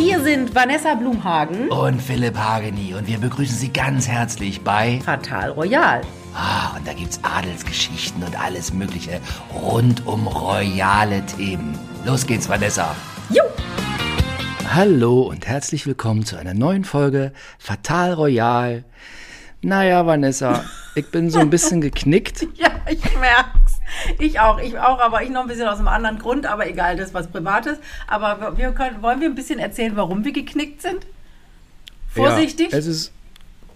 Hier sind Vanessa Blumhagen und Philipp Hageni und wir begrüßen Sie ganz herzlich bei Fatal Royal. Ah, und da gibt's Adelsgeschichten und alles Mögliche rund um royale Themen. Los geht's, Vanessa. Jo! Hallo und herzlich willkommen zu einer neuen Folge Fatal Royal. Naja, Vanessa, ich bin so ein bisschen geknickt. ja, ich merk's. Ich auch, ich auch, aber ich noch ein bisschen aus einem anderen Grund, aber egal, das ist was Privates. Aber wir können, wollen wir ein bisschen erzählen, warum wir geknickt sind? Vorsichtig? Ja, es ist,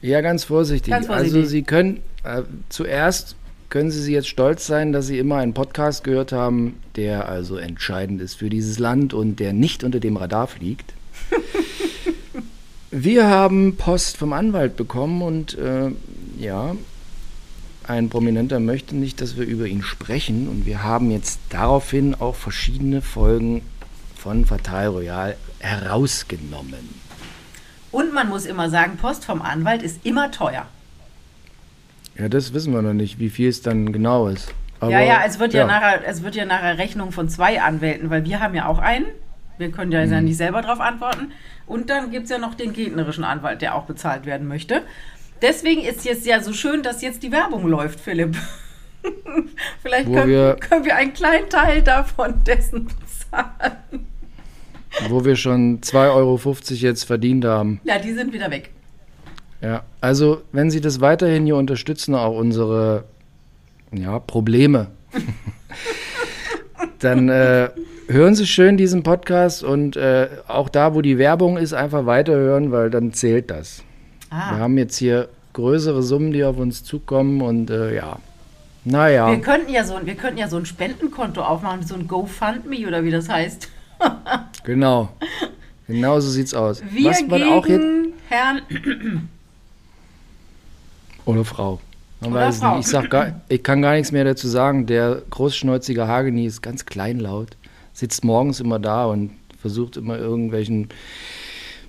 ja, ganz vorsichtig. Ganz vorsichtig. Also Sie können, äh, zuerst können Sie jetzt stolz sein, dass Sie immer einen Podcast gehört haben, der also entscheidend ist für dieses Land und der nicht unter dem Radar fliegt. Wir haben Post vom Anwalt bekommen und äh, ja, ein Prominenter möchte nicht, dass wir über ihn sprechen und wir haben jetzt daraufhin auch verschiedene Folgen von Fatal Royal herausgenommen. Und man muss immer sagen, Post vom Anwalt ist immer teuer. Ja, das wissen wir noch nicht, wie viel es dann genau ist. Aber, ja, ja, es wird ja. ja. nachher, es wird ja nachher Rechnung von zwei Anwälten, weil wir haben ja auch einen. Wir können ja, mhm. nicht selber darauf antworten. Und dann gibt es ja noch den gegnerischen Anwalt, der auch bezahlt werden möchte. Deswegen ist es ja so schön, dass jetzt die Werbung läuft, Philipp. Vielleicht können wir, können wir, einen kleinen Teil davon dessen bezahlen. Wo wir schon 2,50 Euro jetzt verdient haben. Ja, die sind wieder weg. Ja, also wenn Sie das weiterhin hier unterstützen, auch unsere ja, Probleme, dann äh, hören Sie schön diesen Podcast und äh, auch da, wo die Werbung ist, einfach weiterhören, weil dann zählt das. Ah. Wir haben jetzt hier größere Summen, die auf uns zukommen und äh, ja. Naja. Wir könnten ja so, wir könnten ja so ein Spendenkonto aufmachen, so ein GoFundMe oder wie das heißt. genau. Genau so sieht's aus. Wir Was man auch jetzt Herrn oder Frau. Man oder weiß Frau. Nicht. Ich, sag gar, ich kann gar nichts mehr dazu sagen. Der großschnäuzige Hageni ist ganz kleinlaut, sitzt morgens immer da und versucht immer irgendwelchen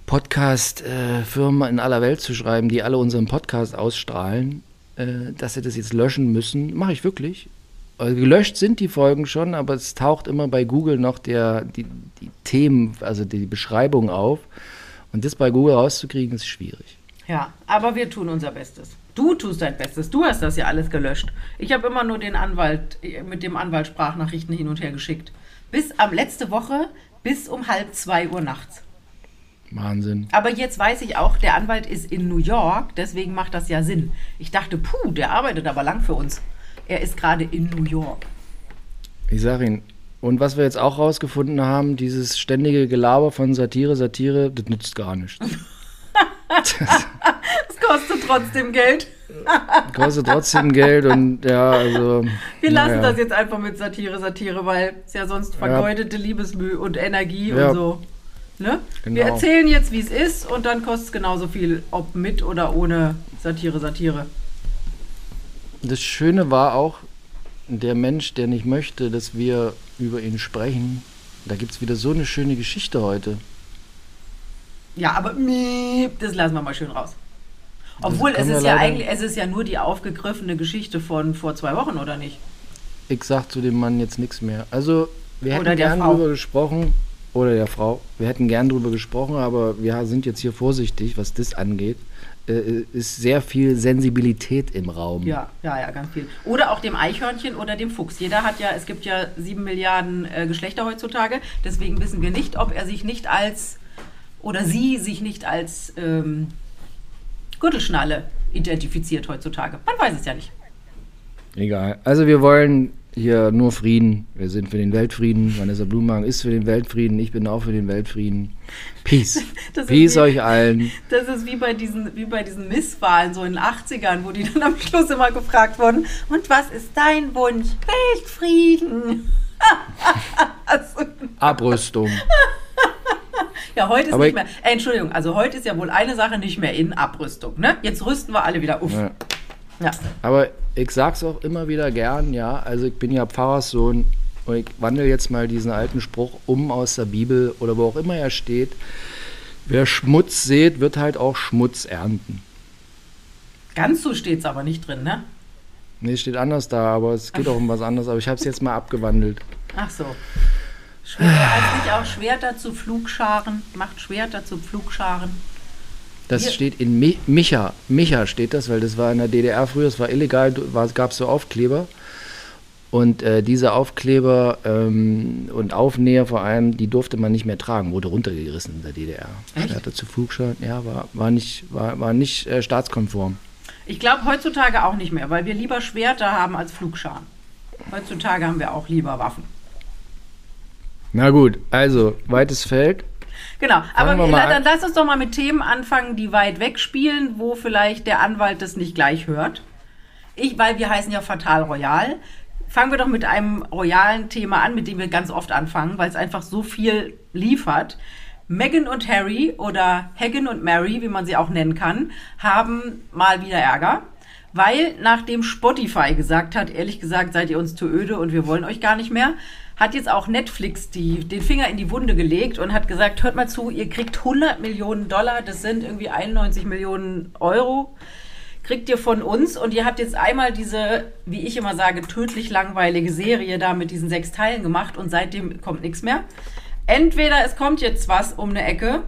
Podcast-Firmen in aller Welt zu schreiben, die alle unseren Podcast ausstrahlen, äh, dass sie das jetzt löschen müssen. Mache ich wirklich. Also gelöscht sind die Folgen schon, aber es taucht immer bei Google noch der, die, die Themen, also die Beschreibung auf. Und das bei Google rauszukriegen, ist schwierig. Ja, aber wir tun unser Bestes. Du tust dein Bestes. Du hast das ja alles gelöscht. Ich habe immer nur den Anwalt, mit dem Anwalt Sprachnachrichten hin und her geschickt. Bis am letzte Woche, bis um halb zwei Uhr nachts. Wahnsinn. Aber jetzt weiß ich auch, der Anwalt ist in New York, deswegen macht das ja Sinn. Ich dachte, puh, der arbeitet aber lang für uns. Er ist gerade in New York. Ich sag Ihnen, und was wir jetzt auch rausgefunden haben, dieses ständige Gelaber von Satire, Satire, das nützt gar nichts. das kostet trotzdem Geld. kostet trotzdem Geld und ja, also. Wir lassen naja. das jetzt einfach mit Satire, Satire, weil es ja sonst vergeudete ja. Liebesmühe und Energie ja. und so. Ne? Genau. Wir erzählen jetzt, wie es ist und dann kostet es genauso viel, ob mit oder ohne Satire, Satire. Das Schöne war auch, der Mensch, der nicht möchte, dass wir über ihn sprechen, da gibt es wieder so eine schöne Geschichte heute. Ja, aber das lassen wir mal schön raus. Obwohl es ist ja eigentlich, es ist ja nur die aufgegriffene Geschichte von vor zwei Wochen, oder nicht? Ich sag zu dem Mann jetzt nichts mehr. Also, wir hätten gerne drüber gesprochen. Oder der Frau. Wir hätten gern drüber gesprochen, aber wir sind jetzt hier vorsichtig, was das angeht. Äh, ist sehr viel Sensibilität im Raum. Ja, ja, ja, ganz viel. Oder auch dem Eichhörnchen oder dem Fuchs. Jeder hat ja, es gibt ja sieben Milliarden äh, Geschlechter heutzutage. Deswegen wissen wir nicht, ob er sich nicht als oder sie sich nicht als ähm, Gürtelschnalle identifiziert heutzutage. Man weiß es ja nicht. Egal. Also wir wollen hier nur Frieden. Wir sind für den Weltfrieden. Vanessa Blumenhagen ist für den Weltfrieden. Ich bin auch für den Weltfrieden. Peace. Peace wie, euch allen. Das ist wie bei diesen, wie bei diesen Misswahlen so in den 80ern, wo die dann am Schluss immer gefragt wurden, und was ist dein Wunsch? Weltfrieden. also, Abrüstung. ja, heute ist Aber nicht mehr. Äh, Entschuldigung, also heute ist ja wohl eine Sache nicht mehr in Abrüstung. Ne? Jetzt rüsten wir alle wieder. Uff. Ja. ja. Aber ich sag's auch immer wieder gern, ja. Also ich bin ja Pfarrerssohn und ich wandle jetzt mal diesen alten Spruch um aus der Bibel oder wo auch immer er steht. Wer Schmutz sät, wird halt auch Schmutz ernten. Ganz so steht's aber nicht drin, ne? Nee, steht anders da, aber es geht auch um was anderes. Aber ich habe es jetzt mal abgewandelt. Ach so. Schwerter, heißt nicht auch Schwerter zu Flugscharen? Macht Schwerter zu Pflugscharen? Das Hier- steht in Mi Micha. Micha steht das, weil das war in der DDR früher, das war illegal, gab es so Aufkleber. Und äh, diese Aufkleber ähm, und Aufnäher vor allem, die durfte man nicht mehr tragen, wurde runtergerissen in der DDR. Echt? Schwerter zu Flugscharen, ja, war, war nicht, war, war nicht äh, staatskonform. Ich glaube heutzutage auch nicht mehr, weil wir lieber Schwerter haben als Flugscharen. Heutzutage haben wir auch lieber Waffen. Na gut, also, weites Feld. Genau, aber wir, mal dann an. lass uns doch mal mit Themen anfangen, die weit weg spielen, wo vielleicht der Anwalt das nicht gleich hört. Ich, weil wir heißen ja Fatal Royal. Fangen wir doch mit einem royalen Thema an, mit dem wir ganz oft anfangen, weil es einfach so viel liefert. Meghan und Harry oder Hagen und Mary, wie man sie auch nennen kann, haben mal wieder Ärger, weil nachdem Spotify gesagt hat, ehrlich gesagt, seid ihr uns zu öde und wir wollen euch gar nicht mehr, hat jetzt auch Netflix die, den Finger in die Wunde gelegt und hat gesagt, hört mal zu, ihr kriegt 100 Millionen Dollar, das sind irgendwie 91 Millionen Euro, kriegt ihr von uns und ihr habt jetzt einmal diese, wie ich immer sage, tödlich langweilige Serie da mit diesen sechs Teilen gemacht und seitdem kommt nichts mehr. Entweder es kommt jetzt was um eine Ecke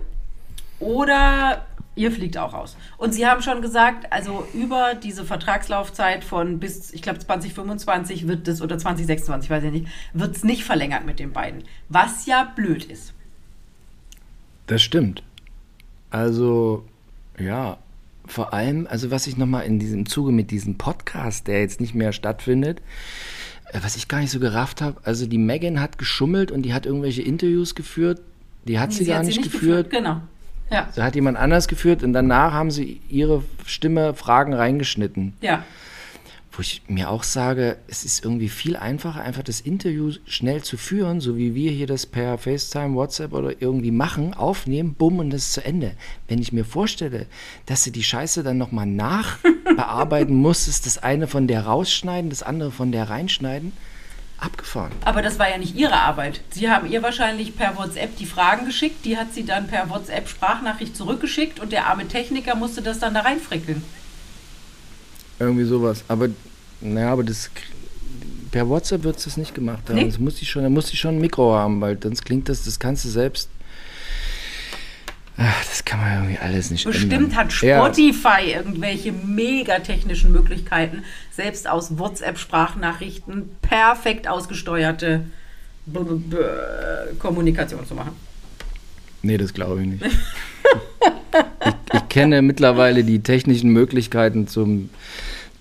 oder ihr fliegt auch raus. Und sie haben schon gesagt, also über diese Vertragslaufzeit von bis, ich glaube, 2025 wird es, oder 2026, weiß ich nicht, wird es nicht verlängert mit den beiden. Was ja blöd ist. Das stimmt. Also, ja, vor allem, also was ich nochmal in diesem Zuge mit diesem Podcast, der jetzt nicht mehr stattfindet, äh, was ich gar nicht so gerafft habe, also die Megan hat geschummelt und die hat irgendwelche Interviews geführt, die hat sie, gar hat nicht, geführt. Genau. Ja. Da hat jemand anders geführt und danach haben sie ihre Stimme Fragen reingeschnitten. Ja. Wo ich mir auch sage, es ist irgendwie viel einfacher, einfach das Interview schnell zu führen, so wie wir hier das per FaceTime, WhatsApp oder irgendwie machen, aufnehmen, bumm und das ist zu Ende. Wenn ich mir vorstelle, dass sie die Scheiße dann nochmal nachbearbeiten muss, ist das eine von der rausschneiden, das andere von der reinschneiden, abgefahren. Aber das war ja nicht ihre Arbeit. Sie haben ihr wahrscheinlich per WhatsApp die Fragen geschickt, die hat sie dann per WhatsApp Sprachnachricht zurückgeschickt und der arme Techniker musste das dann da reinfrickeln. Irgendwie sowas. Aber, naja, aber das per WhatsApp wird es das nicht gemacht haben. Nee? Das muss ich schon, da muss ich schon ein Mikro haben, weil sonst klingt das, das kannst du selbst. Ach, das kann man irgendwie alles nicht Bestimmt ändern. hat Ja. Spotify irgendwelche mega technischen Möglichkeiten, selbst aus WhatsApp-Sprachnachrichten perfekt ausgesteuerte B -b -b Kommunikation zu machen. Nee, das glaube ich nicht. ich, ich kenne mittlerweile die technischen Möglichkeiten zum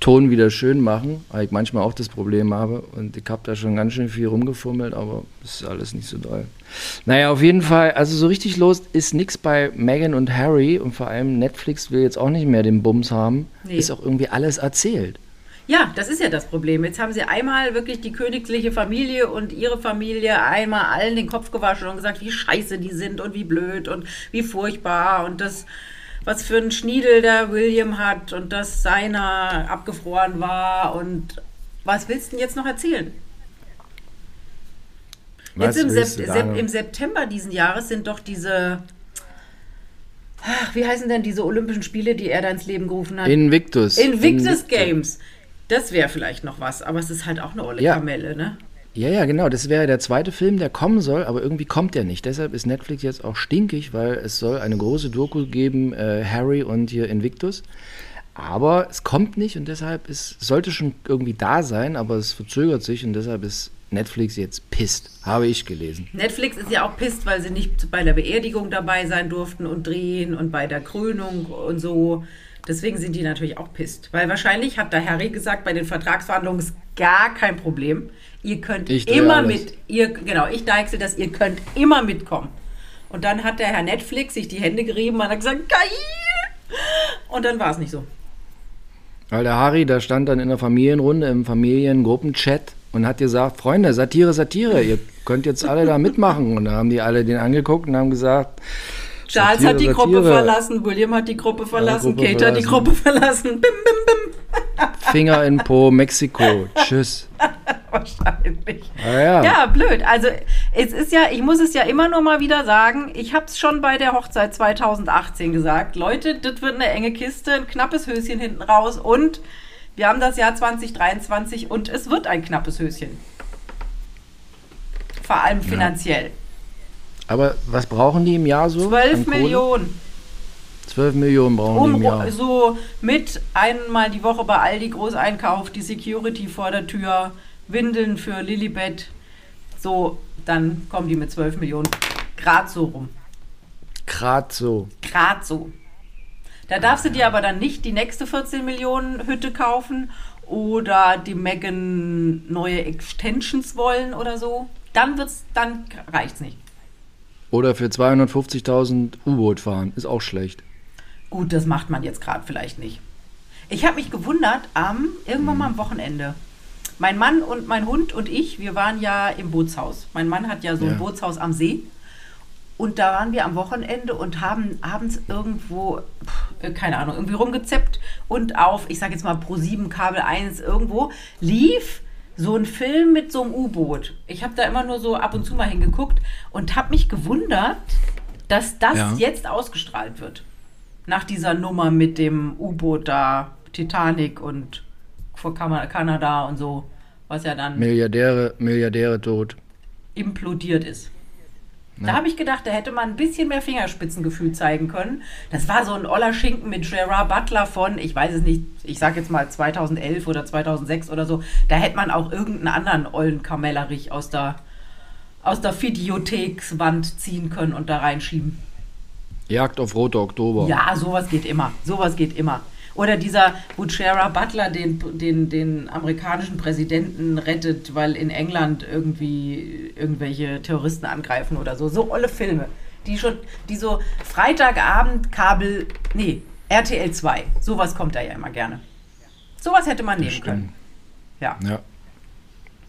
Ton wieder schön machen, weil ich manchmal auch das Problem habe. Und ich habe da schon ganz schön viel rumgefummelt, aber das ist alles nicht so doll. Naja, auf jeden Fall, also so richtig los ist nichts bei Meghan und Harry und vor allem Netflix will jetzt auch nicht mehr den Bums haben. Nee. Ist auch irgendwie alles erzählt. Ja, das ist ja das Problem. Jetzt haben sie einmal wirklich die königliche Familie und ihre Familie einmal allen den Kopf gewaschen und gesagt, wie scheiße die sind und wie blöd und wie furchtbar und das, was für ein Schniedel der William hat und dass seiner abgefroren war und was willst du denn jetzt noch erzählen? Jetzt im, Sep Sep im September diesen Jahres sind doch diese, ach, wie heißen denn diese Olympischen Spiele, die er da ins Leben gerufen hat? Invictus. Invictus Games. Das wäre vielleicht noch was, aber es ist halt auch eine olle Ja. Kamelle, ne? Ja, ja, genau. Das wäre der zweite Film, der kommen soll, aber irgendwie kommt der nicht. Deshalb ist Netflix jetzt auch stinkig, weil es soll eine große Doku geben, äh, Harry und hier Invictus. Aber es kommt nicht und deshalb ist, sollte schon irgendwie da sein, aber es verzögert sich und deshalb ist Netflix jetzt pisst. Habe ich gelesen. Netflix ist ja auch pisst, weil sie nicht bei der Beerdigung dabei sein durften und drehen und bei der Krönung und so. Deswegen sind die natürlich auch pisst. Weil wahrscheinlich hat der Harry gesagt, bei den Vertragsverhandlungen ist gar kein Problem. Ihr könnt immer alles. mit, ihr, genau, ich deichsel das, ihr könnt immer mitkommen. Und dann hat der Herr Netflix sich die Hände gerieben und hat gesagt, geil! Und dann war es nicht so. Weil der Harry, da stand dann in der Familienrunde, im Familiengruppenchat und hat gesagt, Freunde, Satire, Satire, ihr könnt jetzt alle da mitmachen. Und da haben die alle den angeguckt und haben gesagt, Charles Satire, hat die Gruppe Satire. verlassen, William hat die Gruppe verlassen, Gruppe Kate hat die verlassen. Gruppe verlassen. Bim, bim, bim. Finger in Po, Mexiko, tschüss. Wahrscheinlich. Ah, ja. Ja, blöd. Also es ist ja, ich muss es ja immer nur mal wieder sagen, ich habe es schon bei der Hochzeit 2018 gesagt. Leute, das wird eine enge Kiste, ein knappes Höschen hinten raus und wir haben das Jahr 2023 und es wird ein knappes Höschen. Vor allem finanziell. Ja. Aber was brauchen die im Jahr so? 12 Millionen. 12 Millionen brauchen um, die im Jahr. So mit einmal die Woche bei Aldi Großeinkauf, die Security vor der Tür, Windeln für Lilibet. So, dann kommen die mit 12 Millionen grad so rum. Grad so. Grad so. Da darfst du dir aber dann nicht die nächste 14 Millionen Hütte kaufen oder die Megan neue Extensions wollen oder so. Dann wird's, dann reicht's nicht. Oder für 250.000 U-Boot fahren, ist auch schlecht. Gut, das macht man jetzt gerade vielleicht nicht. Ich habe mich gewundert, am irgendwann mal am Wochenende. Mein Mann und mein Hund und ich, wir waren ja im Bootshaus. Mein Mann hat ja so ein ja. Bootshaus am See. Und da waren wir am Wochenende und haben abends irgendwo, äh, keine Ahnung, irgendwie rumgezeppt und auf, ich sage jetzt mal Pro 7 Kabel 1 irgendwo, lief so ein Film mit so einem U-Boot. Ich habe da immer nur so ab und zu mal hingeguckt und habe mich gewundert, dass das ja. jetzt ausgestrahlt wird. Nach dieser Nummer mit dem U-Boot da, Titanic und vor Kanada und so, was ja dann. Milliardäre, Milliardäre tot. Implodiert ist. Da habe ich gedacht, da hätte man ein bisschen mehr Fingerspitzengefühl zeigen können. Das war so ein oller Schinken mit Gerard Butler von, ich weiß es nicht, ich sage jetzt mal 2011 oder 2006 oder so. Da hätte man auch irgendeinen anderen ollen Kamellerich aus der, aus der Videothekswand ziehen können und da reinschieben. Jagd auf Rote Oktober. Ja, sowas geht immer. Sowas geht immer. Oder dieser Butchera Butler den, den, den amerikanischen Präsidenten rettet, weil in England irgendwie irgendwelche Terroristen angreifen oder so. So olle Filme. Die schon, die so Freitagabend Kabel, nee, RTL 2. Sowas kommt da ja immer gerne. Sowas hätte man nehmen können. Ja. Ja.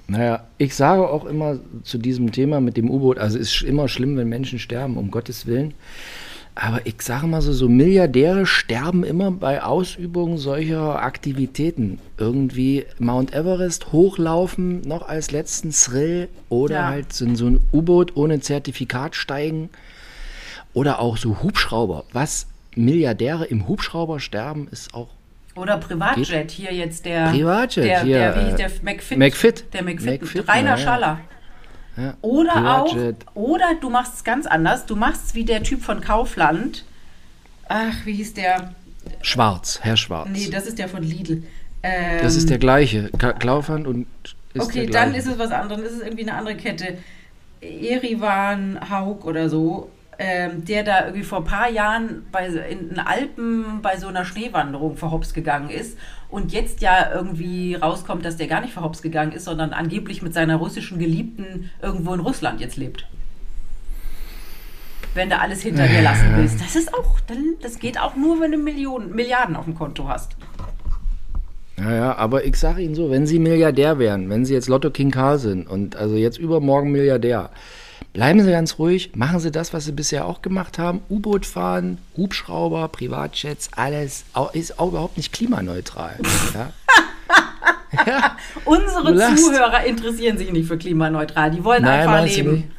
Naja, ich sage auch immer zu diesem Thema mit dem U-Boot, also es ist immer schlimm, wenn Menschen sterben, um Gottes Willen. Aber ich sage mal so, so Milliardäre sterben immer bei Ausübung solcher Aktivitäten. Irgendwie Mount Everest hochlaufen, noch als letzten Thrill oder ja. halt in so ein U-Boot ohne Zertifikat steigen oder auch so Hubschrauber. Was Milliardäre im Hubschrauber sterben, ist auch oder Privatjet, geht. hier jetzt der Privatjet, der, hier, der, wie hieß der McFit, McFit. der McFit, McFit Rainer ja, Schaller. Ja, oder auch, oder du machst es ganz anders. Du machst es wie der Typ von Kaufland. Ach, wie hieß der? Schwarz, Herr Schwarz. Nee, das ist der von Lidl. Ähm, das ist der gleiche. Kaufland und ist Okay, dann ist es was anderes. Ist es irgendwie eine andere Kette. Erivan Haug oder so ähm, der da irgendwie vor ein paar Jahren bei, in den Alpen bei so einer Schneewanderung verhops gegangen ist und jetzt ja irgendwie rauskommt, dass der gar nicht verhops gegangen ist, sondern angeblich mit seiner russischen Geliebten irgendwo in Russland jetzt lebt. Wenn du alles hinter dir lassen willst. Das ist auch, das geht auch nur, wenn du Millionen, Milliarden auf dem Konto hast. Ja, ja, aber ich sage Ihnen so, wenn Sie Milliardär wären, wenn Sie jetzt Lotto King K sind und also jetzt übermorgen Milliardär, Bleiben Sie ganz ruhig, machen Sie das, was Sie bisher auch gemacht haben. U-Boot fahren, Hubschrauber, Privatjets, alles ist auch überhaupt nicht klimaneutral. Ja? ja. Unsere Zuhörer interessieren sich nicht für klimaneutral. Die wollen Nein, einfach leben.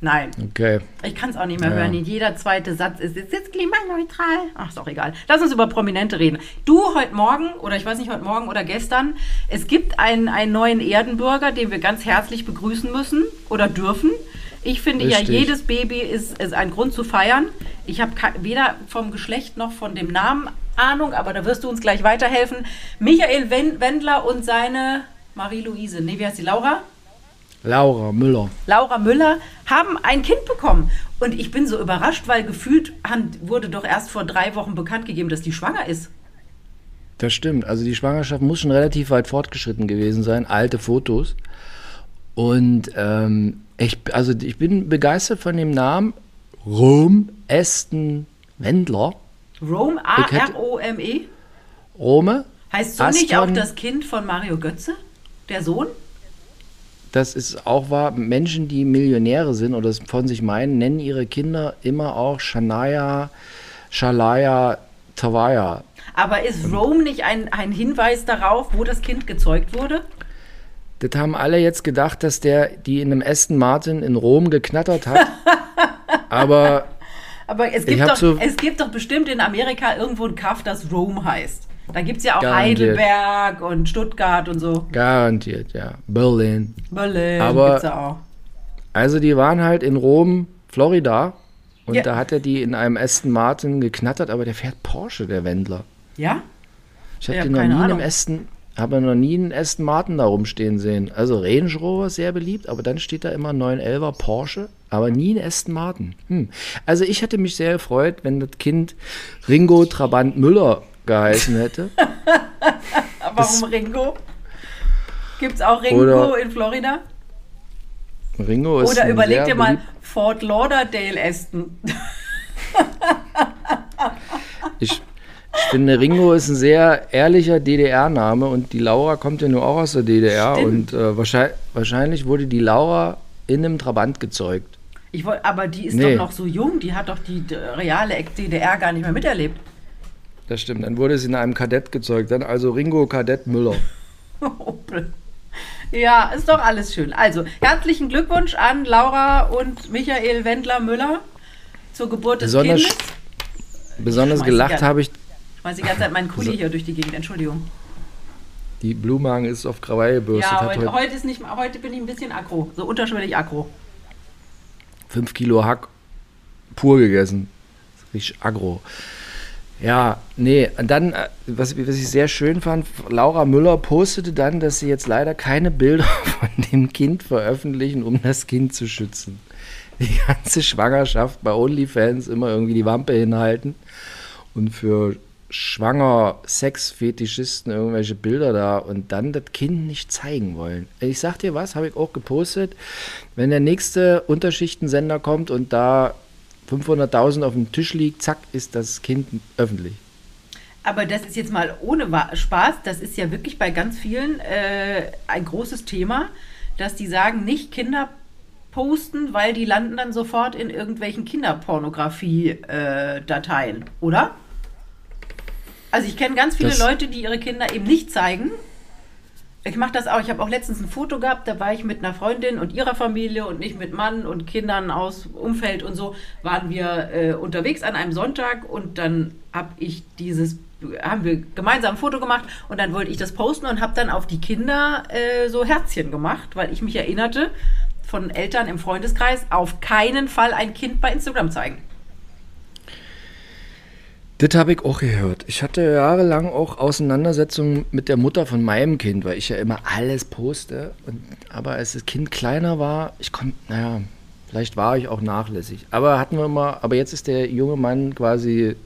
Nein. Okay. Ich kann es auch nicht mehr ja. hören. Jeder zweite Satz ist, ist jetzt klimaneutral. Ach, ist doch egal. Lass uns über Prominente reden. Du heute Morgen, oder ich weiß nicht, heute Morgen oder gestern, es gibt einen, einen neuen Erdenbürger, den wir ganz herzlich begrüßen müssen oder dürfen. Ich finde Richtig. ja, jedes Baby ist, ist ein Grund zu feiern. Ich habe weder vom Geschlecht noch von dem Namen Ahnung, aber da wirst du uns gleich weiterhelfen. Michael Wendler und seine Marie-Louise, nee, wie heißt sie, Laura? Laura Müller. Laura Müller haben ein Kind bekommen. Und ich bin so überrascht, weil gefühlt wurde doch erst vor drei Wochen bekannt gegeben, dass die schwanger ist. Das stimmt. Also die Schwangerschaft muss schon relativ weit fortgeschritten gewesen sein. Alte Fotos. Und ähm, ich, also ich bin begeistert von dem Namen Rom Aston Wendler. Rome, A-R-O-M-E? Rome. Heißt so Aston, nicht auch das Kind von Mario Götze? Der Sohn? Das ist auch wahr. Menschen, die Millionäre sind oder es von sich meinen, nennen ihre Kinder immer auch Shania, Shalaya, Tawaya. Aber ist Rome nicht ein, ein Hinweis darauf, wo das Kind gezeugt wurde? Das haben alle jetzt gedacht, dass der die in einem Aston Martin in Rom geknattert hat. Aber, Aber es, gibt doch, so es gibt doch bestimmt in Amerika irgendwo ein Kaff, das Rome heißt. Da gibt es ja auch garantiert. Heidelberg und Stuttgart und so. Garantiert, ja. Berlin. Berlin Aber, gibt's ja auch. Also die waren halt in Rom, Florida. Und Ja. da hat er die in einem Aston Martin geknattert, aber der fährt Porsche, der Wendler. Ja? Ich habe Ja, den noch nie in einem Aston, habe noch nie einen Aston Martin da rumstehen sehen. Also Range Rover ist sehr beliebt, aber dann steht da immer 911er Porsche, aber nie ein Aston Martin. Hm. Also ich hätte mich sehr gefreut, wenn das Kind Ringo Trabant Müller geheißen hätte. Warum Ringo? Gibt's auch Ringo in Florida? Ringo ist Oder überleg dir mal Fort Lauderdale Aston. Ich, ich finde, Ringo ist ein sehr ehrlicher DDR-Name und die Laura kommt ja nur auch aus der DDR Stimmt. und äh, wahrscheinlich, wahrscheinlich wurde die Laura in einem Trabant gezeugt. Ich wollt, aber die ist Nee. doch noch so jung, die hat doch die reale DDR gar nicht mehr miterlebt. Das stimmt. Dann wurde sie in einem Kadett gezeugt. Dann also Ringo Kadett Müller. Opel. Ja, ist doch alles schön. Also, herzlichen Glückwunsch an Laura und Michael Wendler-Müller zur Geburt des Besonders, Kindes. besonders gelacht habe ich. Ich schmeiß die ganze Zeit meinen Kuli hier durch die Gegend, Entschuldigung. Die Blumenhagen ist auf Krawall gebürstet. Ja, heute, heute heute, ist nicht, heute bin ich ein bisschen aggro, so unterschwellig aggro. 5 Kilo Hack pur gegessen. Richtig aggro. Ja, nee, und dann, äh, was, was ich sehr schön fand, Laura Müller postete dann, dass sie jetzt leider keine Bilder von dem Kind veröffentlichen, um das Kind zu schützen. Die ganze Schwangerschaft bei OnlyFans immer irgendwie die Wampe hinhalten und für schwanger Sexfetischisten irgendwelche Bilder da und dann das Kind nicht zeigen wollen. Ich sag dir was, habe ich auch gepostet. Wenn der nächste Unterschichtensender kommt und da 500.000 auf dem Tisch liegt, zack, ist das Kind öffentlich. Aber das ist jetzt mal ohne Spaß, das ist ja wirklich bei ganz vielen äh, ein großes Thema, dass die sagen, nicht Kinder posten, weil die landen dann sofort in irgendwelchen Kinderpornografie-Dateien, oder? Also ich kenne ganz viele Das- Leute, die ihre Kinder eben nicht zeigen. Ich mache das auch. Ich habe auch letztens ein Foto gehabt, da war ich mit einer Freundin und ihrer Familie und nicht mit Mann und Kindern aus Umfeld und so, waren wir äh, unterwegs an einem Sonntag und dann habe ich dieses, haben wir gemeinsam ein Foto gemacht und dann wollte ich das posten und habe dann auf die Kinder äh, so Herzchen gemacht, weil ich mich erinnerte von Eltern im Freundeskreis, auf keinen Fall ein Kind bei Instagram zeigen. Das habe ich auch gehört. Ich hatte jahrelang auch Auseinandersetzungen mit der Mutter von meinem Kind, weil ich ja immer alles poste. Und, aber als das Kind kleiner war, ich konnte, naja, vielleicht war ich auch nachlässig. Aber hatten wir immer, aber jetzt ist der junge Mann quasi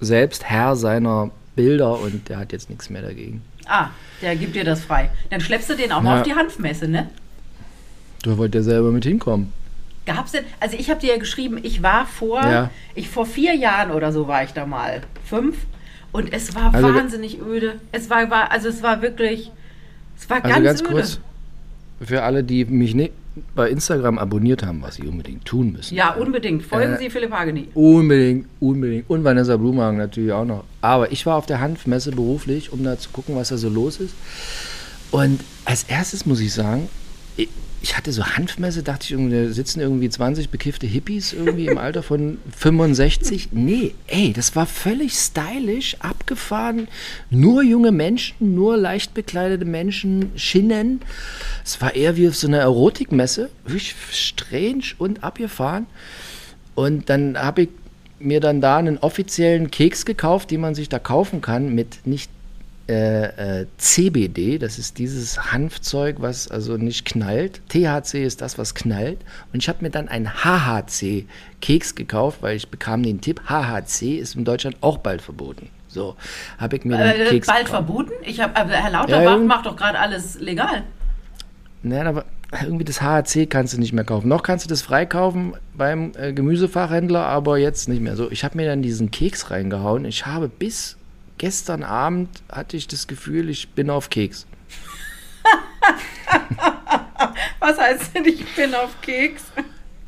selbst Herr seiner Bilder und der hat jetzt nichts mehr dagegen. Ah, der gibt dir das frei. Dann schleppst du den auch mal Ja. auf die Hanfmesse, ne? Du wollt ja selber mit hinkommen. Gab's denn, also ich habe dir ja geschrieben, ich war vor, Ja. ich vor vier Jahren oder so war ich da mal, fünf, und es war Also- wahnsinnig öde. Es war, war, also es war wirklich, es war Also ganz, ganz öde. kurz, für alle, die mich nicht bei Instagram abonniert haben, was sie unbedingt tun müssen. Ja, unbedingt. Folgen Äh, Sie Philipp Hageni. Unbedingt, unbedingt. Und Vanessa Blumhagen natürlich auch noch. Aber ich war auf der Hanfmesse beruflich, um da zu gucken, was da so los ist. Und als erstes muss ich sagen, ich- hatte so Hanfmesse, dachte ich, da sitzen irgendwie 20 bekiffte Hippies irgendwie im Alter von 65. Nee, ey, das war völlig stylisch, abgefahren. Nur junge Menschen, nur leicht bekleidete Menschen, Schinnen. Es war eher wie auf so einer Erotikmesse. Wirklich strange und abgefahren. Und dann habe ich mir dann da einen offiziellen Keks gekauft, den man sich da kaufen kann mit nicht äh, äh, CBD, das ist dieses Hanfzeug, was also nicht knallt. THC ist das, was knallt. Und ich habe mir dann einen HHC-Keks gekauft, weil ich bekam den Tipp, HHC ist in Deutschland auch bald verboten. So, habe ich mir den Äh, Keks bald gekauft. verboten? Ich hab, aber Herr Lauterbach ja. macht doch gerade alles legal. Naja, aber irgendwie das HHC kannst du nicht mehr kaufen. Noch kannst du das freikaufen beim äh, Gemüsefachhändler, aber jetzt nicht mehr. So, ich habe mir dann diesen Keks reingehauen. Ich habe bis gestern Abend hatte ich das Gefühl, ich bin auf Keks. Was heißt denn, ich bin auf Keks?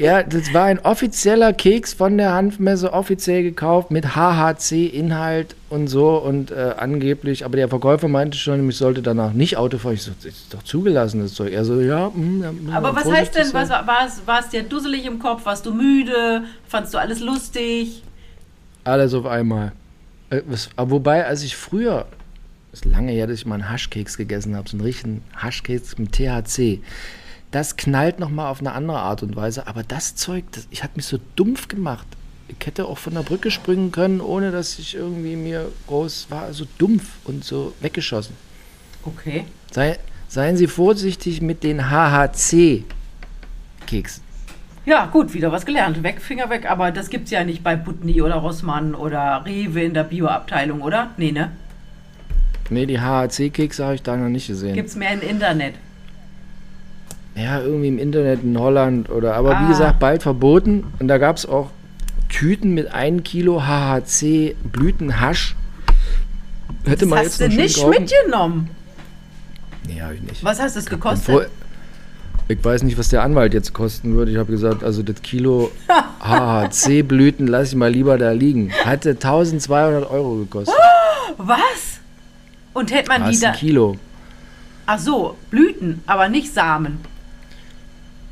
Ja, das war ein offizieller Keks von der Hanfmesse, offiziell gekauft mit HHC-Inhalt und so und äh, angeblich, aber der Verkäufer meinte schon, ich sollte danach nicht Auto fahren. Ich so, das ist doch zugelassen, das Zeug. Er so, ja, mm, Aber was heißt denn, was, war, es, war es dir dusselig im Kopf? Warst du müde? Fandst du alles lustig? Alles auf einmal. Äh, was, aber wobei, als ich früher, das ist lange her, dass ich mal einen Haschkeks gegessen habe, so einen richtigen Haschkeks mit THC, das knallt nochmal auf eine andere Art und Weise. Aber das Zeug, das, ich hat mich so dumpf gemacht. Ich hätte auch von der Brücke springen können, ohne dass ich irgendwie mir groß war. So dumpf und so weggeschossen. Okay. Sei, seien Sie vorsichtig mit den HHC-Keksen. Ja, gut, wieder was gelernt. Weg, Finger weg. Aber das gibt's ja nicht bei Putni oder Rossmann oder Rewe in der Bioabteilung, oder? Nee, ne? Nee, die HHC-Kekse habe ich da noch nicht gesehen. Gibt's mehr im Internet. Ja, irgendwie im Internet in Holland oder, aber Ah. wie gesagt, bald verboten. Und da gab es auch Tüten mit 1 Kilo HHC Blütenhasch. Hätte Das man hast jetzt du nicht kaufen. mitgenommen. Nee, habe ich nicht. Was hast du es gekostet? Ich weiß nicht, was der Anwalt jetzt kosten würde. Ich habe gesagt, also das Kilo HHC-Blüten lasse ich mal lieber da liegen. Hatte 1200 Euro gekostet. Was? Und hätte man die da. ein Kilo. Ach so, Blüten, aber nicht Samen.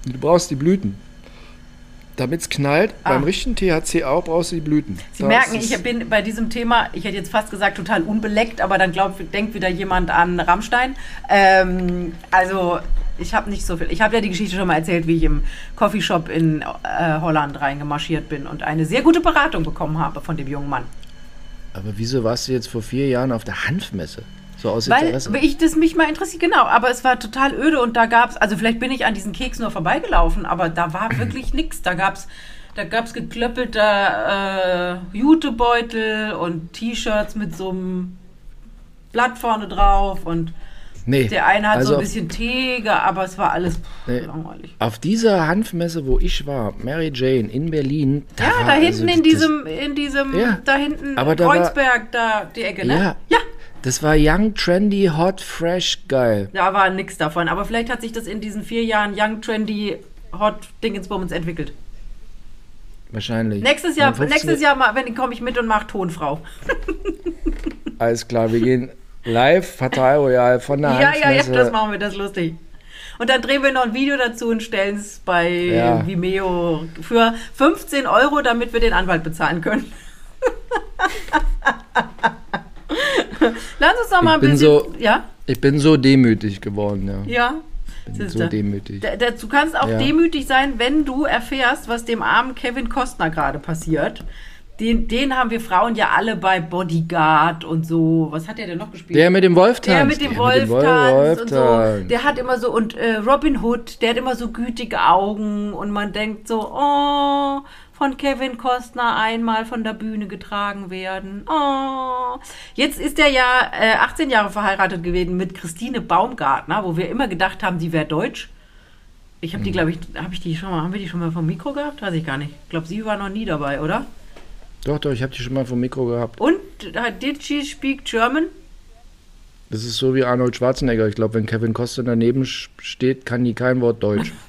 Du brauchst die Blüten. Damit es knallt, Ah. beim richtigen THC auch brauchst du die Blüten. Sie Da merken, ich bin bei diesem Thema, ich hätte jetzt fast gesagt, total unbeleckt, aber dann glaubt, denkt wieder jemand an Rammstein. Ähm, also, ich habe nicht so viel. Ich habe ja die Geschichte schon mal erzählt, wie ich im Coffeeshop in äh, Holland reingemarschiert bin und eine sehr gute Beratung bekommen habe von dem jungen Mann. Aber wieso warst du jetzt vor vier Jahren auf der Hanfmesse? So aus Weil Interesse. ich das mich mal interessiert, genau, aber es war total öde und da gab es, also vielleicht bin ich an diesen Keks nur vorbeigelaufen, aber da war wirklich nichts. Da gab es da gab's geklöppelte äh, Jutebeutel und T-Shirts mit so einem Blatt vorne drauf und nee, der eine hat also so ein auf- bisschen Tee, aber es war alles pff, Nee. langweilig. Auf dieser Hanfmesse, wo ich war, Mary Jane in Berlin. Ja, war da hinten also in diesem, in diesem, Ja, da hinten, aber da war- Kreuzberg, da die Ecke, ne? Ja. ja. Das war young, trendy, hot, fresh, geil. Da war nichts davon. Aber vielleicht hat sich das in diesen vier Jahren Young Trendy Hot Dingensbummens entwickelt. Wahrscheinlich. Nächstes Jahr, Dann 15 nächstes Jahr mal, wenn komme ich mit und mache Tonfrau. Alles klar, wir gehen live, Fatal Royal von der Ja, ja, ja, das machen wir, das ist lustig. Und dann drehen wir noch ein Video dazu und stellen es bei Ja. Vimeo für 15 Euro, damit wir den Anwalt bezahlen können. Lass uns doch mal ein bisschen. so- ja? Ich bin so demütig geworden, ja. Ja. bin so demütig. Da, da, du kannst auch Ja. demütig sein, wenn du erfährst, was dem armen Kevin Costner gerade passiert. Den, den haben wir Frauen ja alle bei Bodyguard und so. Was hat der denn noch gespielt? Der mit dem Wolf Der mit dem Der Wolf Wolf tanzt und so. Der hat immer so, und äh, Robin Hood, der hat immer so gütige Augen und man denkt so, oh, von Kevin Costner einmal von der Bühne getragen werden. Oh. Jetzt ist er ja äh, 18 Jahre verheiratet gewesen mit Christine Baumgartner, wo wir immer gedacht haben, die wäre deutsch. Ich Mhm. habe die, glaube ich, habe ich die schon mal, haben wir die schon mal vom Mikro gehabt? Weiß ich gar nicht. Ich glaube, sie war noch nie dabei, oder? Doch, doch, ich habe die schon mal vom Mikro gehabt. Und äh, did she speak German? Das ist so wie Arnold Schwarzenegger. Ich glaube, wenn Kevin Costner daneben steht, kann die kein Wort Deutsch.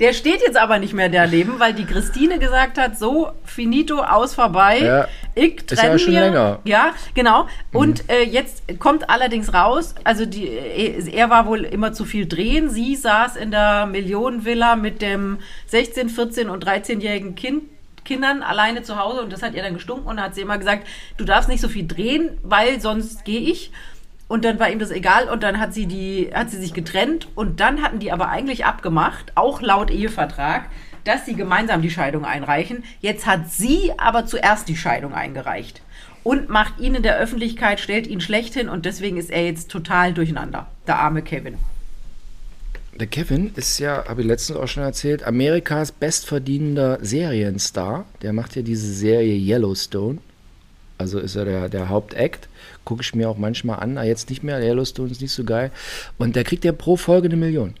Der steht jetzt aber nicht mehr daneben, weil die Christine gesagt hat, so, finito, aus, vorbei. Ja, ich ist ja trenne schon mir. länger. Mhm. Ja, genau. Und äh, jetzt kommt allerdings raus, also die, äh, er war wohl immer zu viel drehen. Sie saß in der Millionenvilla mit dem 16, 14 und 13-jährigen Kind. Kindern alleine zu Hause und das hat ihr dann gestunken und hat sie immer gesagt, du darfst nicht so viel drehen, weil sonst gehe ich. Und dann war ihm das egal und dann hat sie die, hat sie sich getrennt und dann hatten die aber eigentlich abgemacht, auch laut Ehevertrag, dass sie gemeinsam die Scheidung einreichen. Jetzt hat sie aber zuerst die Scheidung eingereicht und macht ihn in der Öffentlichkeit, stellt ihn schlecht hin und deswegen ist er jetzt total durcheinander. Der arme Kevin. Der Kevin ist ja, habe ich letztens auch schon erzählt, Amerikas bestverdienender Serienstar. Der macht ja diese Serie Yellowstone. Also ist er der, der Hauptakt. Gucke ich mir auch manchmal an. Ah, Jetzt nicht mehr. Yellowstone ist nicht so geil. Und da kriegt er pro Folge eine Million.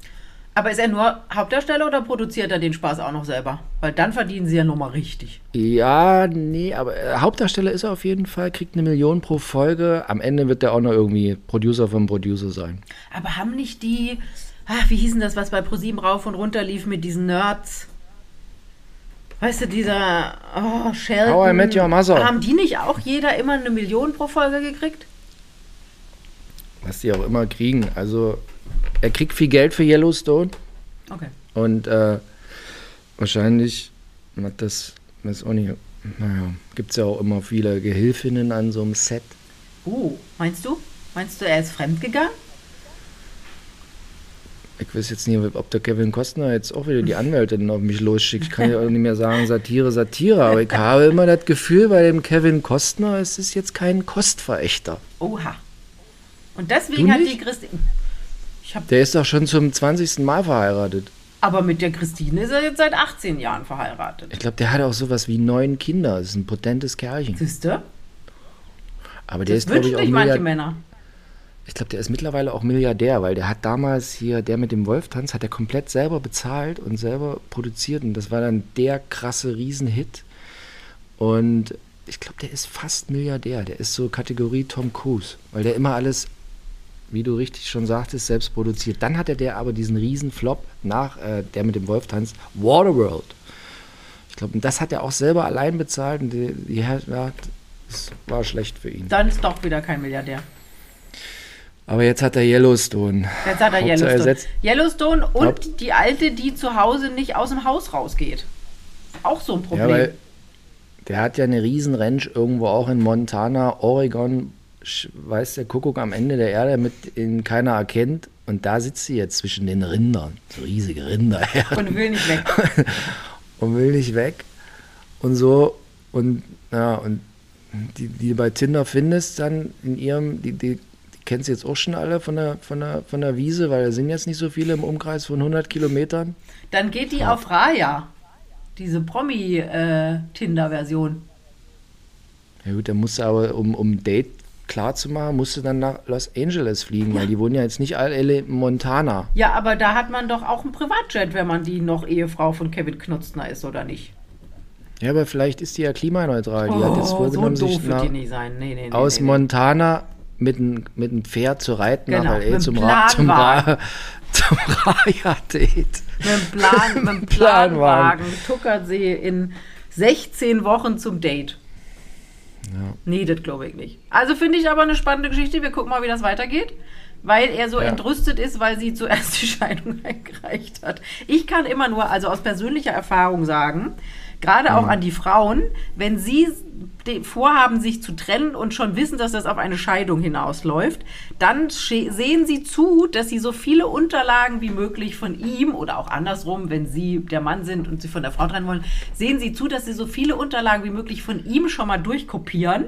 Aber ist er nur Hauptdarsteller oder produziert er den Spaß auch noch selber? Weil dann verdienen sie ja nochmal richtig. Ja, nee, aber äh, Hauptdarsteller ist er auf jeden Fall, kriegt eine Million pro Folge. Am Ende wird er auch noch irgendwie Producer vom Producer sein. Aber haben nicht die, ach, wie hießen das, was bei ProSieben rauf und runter lief mit diesen Nerds? Weißt du, dieser oh, Sheldon. How I Met Your Mother. Haben die nicht auch jeder immer eine Million pro Folge gekriegt? Was die auch immer kriegen. Also, er kriegt viel Geld für Yellowstone. Okay. Und äh, wahrscheinlich hat das, weiß auch nicht, naja, gibt es ja auch immer viele Gehilfinnen an so einem Set. Uh, meinst du? Meinst du, er ist fremdgegangen? Ich weiß jetzt nicht, ob der Kevin Costner jetzt auch wieder die Anwältin auf mich losschickt. Ich kann ja auch nicht mehr sagen Satire, Satire, aber ich habe immer das Gefühl, bei dem Kevin Costner, es ist jetzt kein Kostverächter. Oha. Und deswegen hat die Christine. Der ist doch schon zum 20. Mal verheiratet. Aber mit der Christine ist er jetzt seit 18 Jahren verheiratet. Ich glaube, der hat auch sowas wie neun Kinder. Das ist ein potentes Kerlchen. Siehst du? Aber der Das ist, glaube wünschen ich, auch sich manche Männer. Ich glaube, der ist mittlerweile auch Milliardär, weil der hat damals hier, der mit dem Wolftanz, hat er komplett selber bezahlt und selber produziert. Und das war dann der krasse Riesenhit. Und ich glaube, der ist fast Milliardär. Der ist so Kategorie Tom Cruise, weil der immer alles, wie du richtig schon sagtest, selbst produziert. Dann hatte der aber diesen Riesenflop nach äh, der mit dem Wolftanz, Waterworld. Ich glaube, das hat er auch selber allein bezahlt. Und die, die, ja, das war schlecht für ihn. Dann ist doch wieder kein Milliardär. Aber jetzt hat er Yellowstone. Jetzt hat er Hauptsache, Yellowstone. er Yellowstone und Haupt- die alte, die zu Hause nicht aus dem Haus rausgeht. Auch so ein Ja, Problem. weil der hat ja eine riesen Ranch irgendwo auch in Montana, Oregon, weiß der Kuckuck am Ende der Erde, mit den keiner erkennt. Und da sitzt sie jetzt zwischen den Rindern, so riesige Rinder, und will nicht weg. und will nicht weg. Und so, und ja, und die, die du bei Tinder findest, dann in ihrem, die, die, kennst du jetzt auch schon alle von der, von, der, von der Wiese, weil da sind jetzt nicht so viele im Umkreis von 100 Kilometern. Dann geht die auf Raya. Diese Promi-Tinder-Version. Ja gut, dann musst du aber, um, um ein Date klar zu machen, musst du dann nach Los Angeles fliegen, weil die wohnen ja jetzt nicht alle in Montana. ja, aber da hat man doch auch einen Privatjet, wenn man die noch Ehefrau von Kevin Knutzner ist, oder nicht? Ja, aber vielleicht ist die ja klimaneutral. Die hat jetzt Oh, so vorgenommen, doof sich wird nach, die nicht sein. Nee, nee, nee, aus. Montana mit einem mit einem Pferd zu reiten Genau, nach mit LA zum, Ra zum. Ra zum Raya-Date. Mit dem, Plan, mit Planwagen. Planwagen tuckert sie in 16 Wochen zum Date. Ja. Nee, das glaube ich nicht. Also finde ich aber eine spannende Geschichte. Wir gucken mal, wie das weitergeht. Weil er so Ja. entrüstet ist, weil sie zuerst die Scheidung eingereicht hat. Ich kann immer nur, also aus persönlicher Erfahrung sagen, gerade auch an die Frauen, wenn sie vorhaben, sich zu trennen und schon wissen, dass das auf eine Scheidung hinausläuft, dann sehen sie zu, dass sie so viele Unterlagen wie möglich von ihm oder auch andersrum, wenn sie der Mann sind und sie von der Frau trennen wollen, sehen sie zu, dass sie so viele Unterlagen wie möglich von ihm schon mal durchkopieren.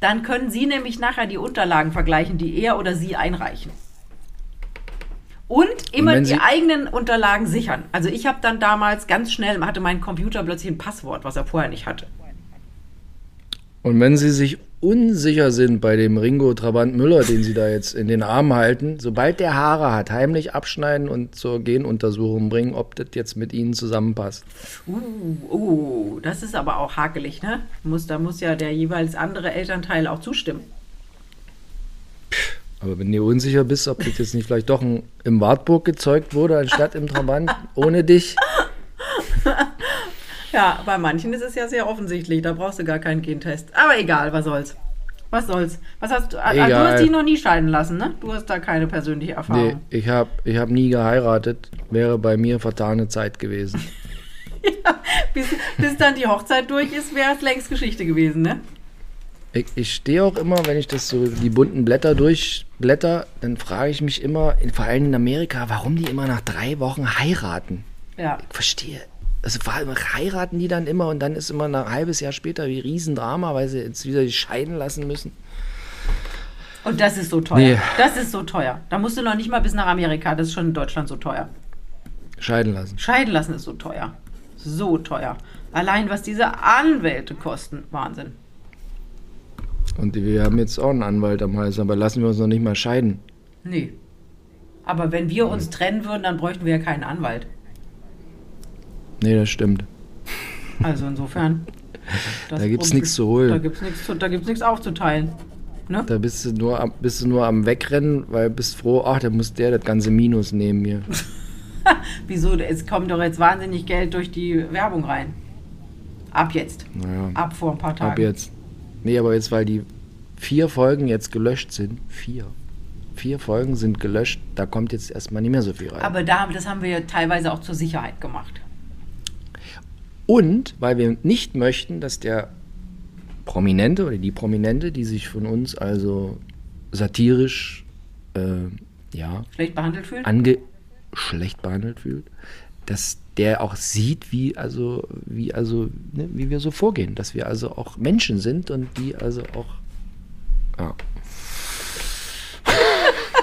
Dann können Sie nämlich nachher die Unterlagen vergleichen, die er oder sie einreichen. Und immer wenn die eigenen Unterlagen sichern. Also ich habe dann damals ganz schnell, hatte mein Computer plötzlich ein Passwort, was er vorher nicht hatte. Und wenn sie sich unsicher sind bei dem Ringo Trabant Müller, den sie da jetzt in den Arm halten, sobald der Haare hat, heimlich abschneiden und zur Genuntersuchung bringen, ob das jetzt mit ihnen zusammenpasst. Uh, uh, das ist aber auch hakelig, ne? Muss, da muss ja der jeweils andere Elternteil auch zustimmen. Aber wenn du unsicher bist, ob das jetzt nicht vielleicht doch ein, im Wartburg gezeugt wurde, anstatt im Trabant, ohne dich. Ja, bei manchen ist es ja sehr offensichtlich. Da brauchst du gar keinen Gentest. Aber egal, was soll's. Was soll's? Was hast du? Ah, Du Egal. hast dich noch nie scheiden lassen, ne? Du hast da keine persönliche Nee, Erfahrung. ich habe ich hab nie geheiratet. Wäre bei mir vertane Zeit gewesen. Bis, bis dann die Hochzeit durch ist, wäre es längst Geschichte gewesen, ne? Ich, ich stehe auch immer, wenn ich das so die bunten Blätter durchblätter, dann frage ich mich immer, in, vor allem in Amerika, warum die immer nach drei Wochen heiraten. Ja. Ich verstehe. Also vor allem heiraten die dann immer und dann ist immer ein halbes Jahr später wie Riesendrama, weil sie jetzt wieder scheiden lassen müssen. Und das ist so teuer. Nee. Das ist so teuer. Da musst du noch nicht mal bis nach Amerika. Das ist schon in Deutschland so teuer. Scheiden lassen. Scheiden lassen ist so teuer. So teuer. Allein was diese Anwälte kosten. Wahnsinn. Und wir haben jetzt auch einen Anwalt am Hals, aber lassen wir uns noch nicht mal scheiden. Nee. Aber wenn wir uns trennen würden, dann bräuchten wir ja keinen Anwalt. Nee, das stimmt. Also insofern. das Da gibt's Problem- nichts zu holen. Da gibt's nichts zu- da gibt's nichts aufzuteilen. Ne? Da bist du nur am, bist du nur am Wegrennen, weil bist froh, ach, da muss der das ganze Minus nehmen mir. Wieso? Es kommt doch jetzt wahnsinnig Geld durch die Werbung rein. Ab jetzt. Naja, Ab vor ein paar Tagen. ab jetzt. Nee, aber jetzt, weil die vier Folgen jetzt gelöscht sind, vier. Vier Folgen sind gelöscht, da kommt jetzt erstmal nicht mehr so viel rein. Aber da, das haben wir ja teilweise auch zur Sicherheit gemacht. Und weil wir nicht möchten, dass der Prominente oder die Prominente, die sich von uns also satirisch äh, ja, Schlecht behandelt ange schlecht behandelt fühlt, dass der auch sieht, wie also, wie also, ne, wie wir so vorgehen, dass wir also auch Menschen sind und die also auch, ja.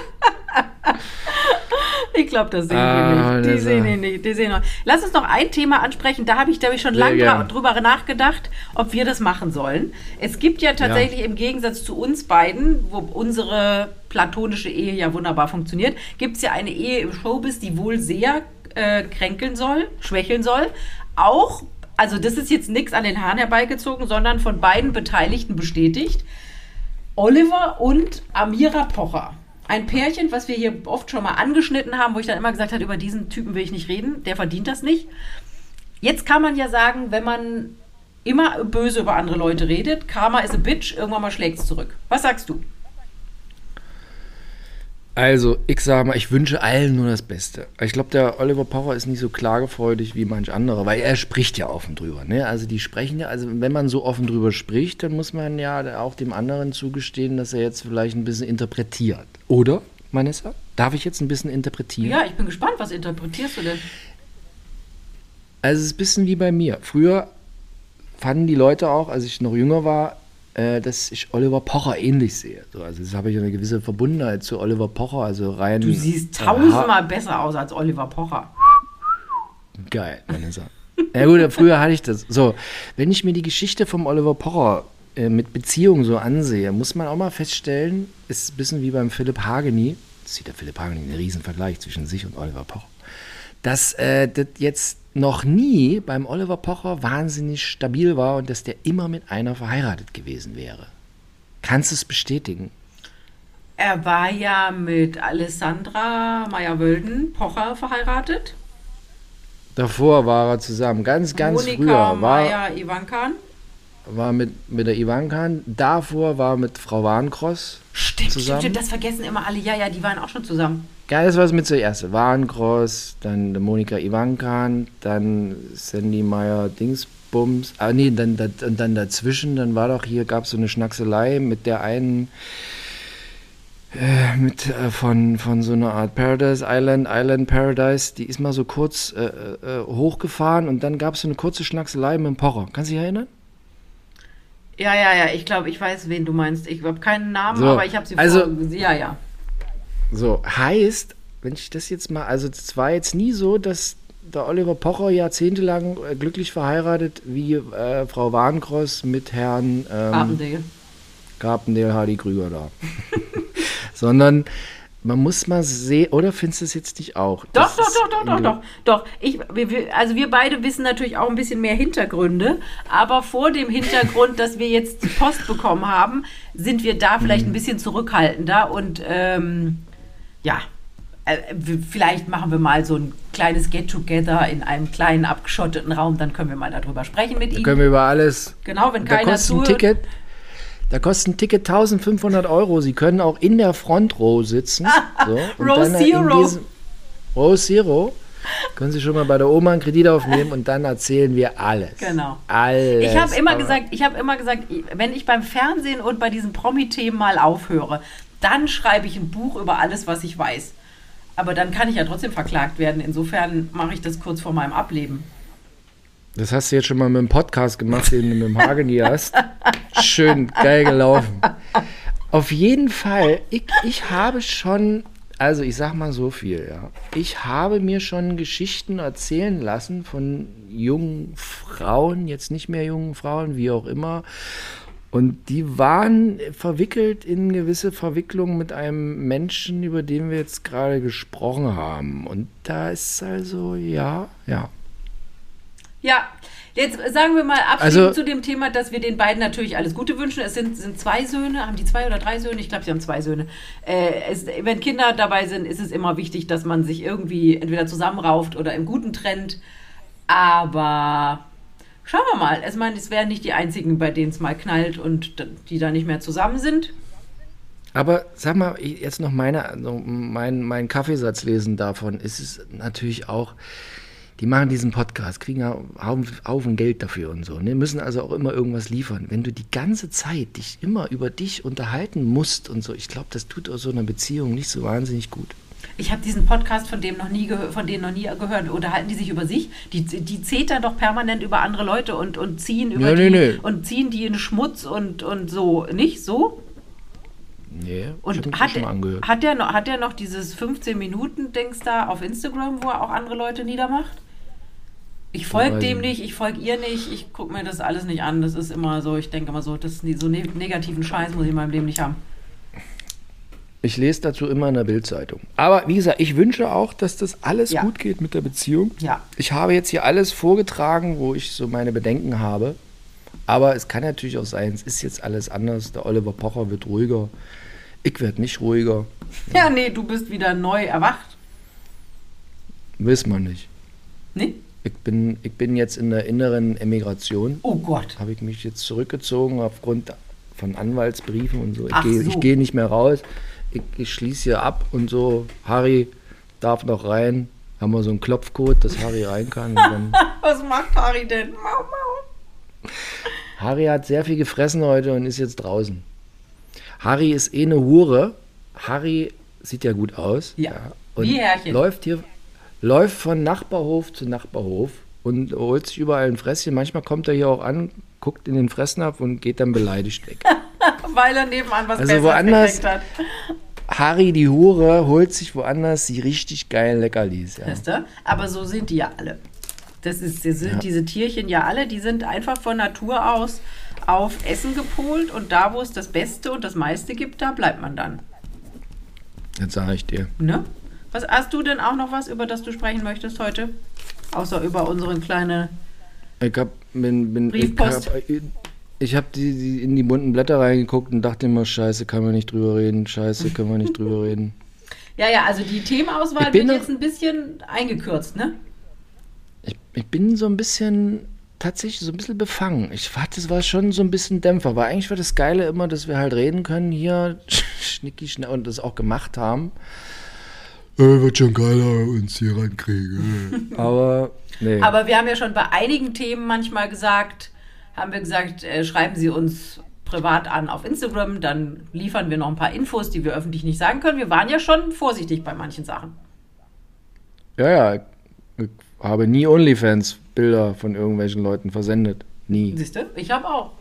Ich glaube, das sehen ah, wir nicht. Die sehen ihn nicht. Die sehen noch. Lass uns noch ein Thema ansprechen. Da habe ich, ich, schon lange drüber nachgedacht, ob wir das machen sollen. Es gibt ja tatsächlich ja. im Gegensatz zu uns beiden, wo unsere platonische Ehe ja wunderbar funktioniert, gibt es ja eine Ehe im Showbiz, die wohl sehr äh, kränkeln soll, schwächeln soll. Auch, also das ist jetzt nichts an den Haaren herbeigezogen, sondern von beiden Beteiligten bestätigt. Oliver und Amira Pocher ein Pärchen, was wir hier oft schon mal angeschnitten haben, wo ich dann immer gesagt habe, über diesen Typen will ich nicht reden, der verdient das nicht. Jetzt kann man ja sagen, wenn man immer böse über andere Leute redet, Karma is a bitch, irgendwann mal schlägt es zurück. Was sagst du? Also, ich sage mal, ich wünsche allen nur das Beste. Ich glaube, der Oliver Pocher ist nicht so klagefreudig wie manch andere, weil er spricht ja offen drüber. Ne? Also, die sprechen ja, also, wenn man so offen drüber spricht, dann muss man ja auch dem anderen zugestehen, dass er jetzt vielleicht ein bisschen interpretiert. Oder, Vanessa? Darf ich jetzt ein bisschen interpretieren? Ja, ich bin gespannt. Was interpretierst du denn? Also, es ist ein bisschen wie bei mir. Früher fanden die Leute auch, als ich noch jünger war, dass ich Oliver Pocher ähnlich sehe. So, also das habe ich eine gewisse Verbundenheit zu Oliver Pocher, also rein. Du siehst tausendmal besser aus als Oliver Pocher. Geil, Vanessa. ja gut, früher hatte ich das. So, wenn ich mir die Geschichte vom Oliver Pocher äh, mit Beziehungen so ansehe, muss man auch mal feststellen, ist ein bisschen wie beim Philipp Hageni, das sieht der Philipp Hageni einen riesen Vergleich zwischen sich und Oliver Pocher, dass äh, das jetzt noch nie beim Oliver Pocher wahnsinnig stabil war und dass der immer mit einer verheiratet gewesen wäre. Kannst du es bestätigen? Er war ja mit Alessandra Meyer-Wölden Pocher verheiratet. Davor war er zusammen, ganz, ganz Monika früher. Meyer-Ivankan. War mit, mit der Ivankan. Davor war mit Frau Warnkross stimmt, zusammen. Stimmt, stimmt, das vergessen immer alle. Ja, ja, die waren auch schon zusammen. Geil, das war es mit zuerst. Warncross, dann Monika Ivankan, dann Sandy Meyer Dingsbums. Ah, nee, dann, dann, dann dazwischen, dann war doch hier, gab es so eine Schnackselei mit der einen. Äh, mit äh, von, von so einer Art Paradise Island, Island Paradise, die ist mal so kurz äh, äh hochgefahren und dann gab es so eine kurze Schnackselei mit dem Pocher. Kannst du dich erinnern? Ja, ja, ja, ich glaube, ich weiß, wen du meinst. Ich habe keinen Namen, so, aber ich habe sie also, vor. Ja, ja. So, heißt, wenn ich das jetzt mal, also es war jetzt nie so, dass der Oliver Pocher jahrzehntelang äh, glücklich verheiratet wie äh, Frau Warnkross mit Herrn ähm, Carpendale. Carpendale Hardy Krüger da. Sondern man muss mal sehen, oder findest du es jetzt nicht auch? Doch, doch, doch, doch, doch, doch, doch. Ich, wir, also wir beide wissen natürlich auch ein bisschen mehr Hintergründe, aber vor dem Hintergrund, dass wir jetzt die Post bekommen haben, sind wir da vielleicht ein mhm. bisschen zurückhaltender und ähm, ja, äh, vielleicht machen wir mal so ein kleines Get-Together in einem kleinen abgeschotteten Raum, dann können wir mal darüber sprechen mit da Ihnen. Können wir über alles. Genau, wenn da keiner kostet ein Ticket. Da kostet ein Ticket 1500 Euro. Sie können auch in der Front Row sitzen. So, Row Zero. Row Zero. Können Sie schon mal bei der Oma einen Kredit aufnehmen und dann erzählen wir alles. Genau. Alles. Ich habe immer gesagt, ich habe immer gesagt, wenn ich beim Fernsehen und bei diesen Promi-Themen mal aufhöre, dann schreibe ich ein Buch über alles, was ich weiß. Aber dann kann ich ja trotzdem verklagt werden. Insofern mache ich das kurz vor meinem Ableben. Das hast du jetzt schon mal mit dem Podcast gemacht, den du mit dem Hageni hast. Schön geil gelaufen. Auf jeden Fall, ich, ich habe schon, also ich sag mal so viel, ja. Ich habe mir schon Geschichten erzählen lassen von jungen Frauen, jetzt nicht mehr jungen Frauen, wie auch immer, und die waren verwickelt in gewisse Verwicklungen mit einem Menschen, über den wir jetzt gerade gesprochen haben. Und da ist also, ja, ja. Ja, jetzt sagen wir mal abschließend also, zu dem Thema, dass wir den beiden natürlich alles Gute wünschen. Es sind, sind zwei Söhne, haben die zwei oder drei Söhne? Ich glaube, sie haben zwei Söhne. Äh, es, wenn Kinder dabei sind, ist es immer wichtig, dass man sich irgendwie entweder zusammenrauft oder im Guten trennt. Aber Schauen wir mal. Ich meine, es wären nicht die einzigen, bei denen es mal knallt und die da nicht mehr zusammen sind. Aber sag mal, jetzt noch meine, also mein, mein Kaffeesatz davon. ist Es natürlich auch, die machen diesen Podcast, kriegen ja Haufen Geld dafür und so, ne? müssen also auch immer irgendwas liefern. Wenn du die ganze Zeit dich immer über dich unterhalten musst und so, ich glaube, das tut aus so einer Beziehung nicht so wahnsinnig gut. Ich habe diesen Podcast von dem noch nie von denen noch nie gehört. Unterhalten die sich über sich? Die, die zetern doch permanent über andere Leute und, und ziehen über Ja, die nee, nee. und ziehen die in Schmutz und, und so. Nicht so? Nee, Und hat, schon mal angehört. hat, der noch, hat der noch dieses 15-Minuten-Dings da auf Instagram, wo er auch andere Leute niedermacht? Ich folge dem nicht. ich folge ihr nicht, ich gucke mir das alles nicht an. Das ist immer so, ich denke immer so, das ist nie- so ne negativen Scheiß muss ich in meinem Leben nicht haben. Ich lese dazu immer in der Bildzeitung. Aber wie gesagt, ich wünsche auch, dass das alles Ja. gut geht mit der Beziehung. Ja. Ich habe jetzt hier alles vorgetragen, wo ich so meine Bedenken habe. Aber es kann natürlich auch sein, es ist jetzt alles anders. Der Oliver Pocher wird ruhiger. Ich werde nicht ruhiger. Ja, nee, du bist wieder neu erwacht. Wiss man nicht. Nee? Ich bin, ich bin jetzt in der inneren Emigration. Oh Gott. Habe ich mich jetzt zurückgezogen aufgrund von Anwaltsbriefen und so. Ich gehe so. ich gehe nicht mehr raus. Ich, ich schließe hier ab und so. Harry darf noch rein. Haben wir so einen Klopfcode, dass Harry rein kann. Was macht Harry denn? Mau, mau. Harry hat sehr viel gefressen heute und ist jetzt draußen. Harry ist eh eine Hure. Harry sieht ja gut aus. Ja, und wie Herrchen. läuft hier, läuft von Nachbarhof zu Nachbarhof und holt sich überall ein Fresschen. Manchmal kommt er hier auch an, guckt in den Fressnapf und geht dann beleidigt weg. Weil er nebenan was Also Besseres woanders- hat. Harry, die Hure, holt sich woanders die richtig geilen Leckerlis. Ja. Weißt du? Aber so sind die ja alle. Das ist, das sind Ja. diese Tierchen ja alle, die sind einfach von Natur aus auf Essen gepolt und da, wo es das Beste und das meiste gibt, da bleibt man dann. Jetzt sage ich dir. Ne? Was, hast du denn auch noch was, über das du sprechen möchtest heute? Außer über unseren kleinen. Ich hab, bin, bin, Briefpost. Ich hab, ich hab die, die in die bunten Blätter reingeguckt und dachte immer, scheiße, kann man nicht drüber reden, scheiße, können wir nicht drüber reden. Ja, ja, also die Themenauswahl wird jetzt ein bisschen eingekürzt, ne? Ich, ich bin so ein bisschen, tatsächlich so ein bisschen befangen. Ich fand, das war schon so ein bisschen Dämpfer. Weil eigentlich war das Geile immer, dass wir halt reden können hier, schnicki schnell und das auch gemacht haben. Äh, wird schon geiler uns hier rankriegen. Aber, nee. Aber wir haben ja schon bei einigen Themen manchmal gesagt, haben wir gesagt, äh, schreiben Sie uns privat an auf Instagram, dann liefern wir noch ein paar Infos, die wir öffentlich nicht sagen können. Wir waren ja schon vorsichtig bei manchen Sachen. ja, ja, ich habe nie OnlyFans-Bilder von irgendwelchen Leuten versendet. Nie. Siehst du? Ich habe auch.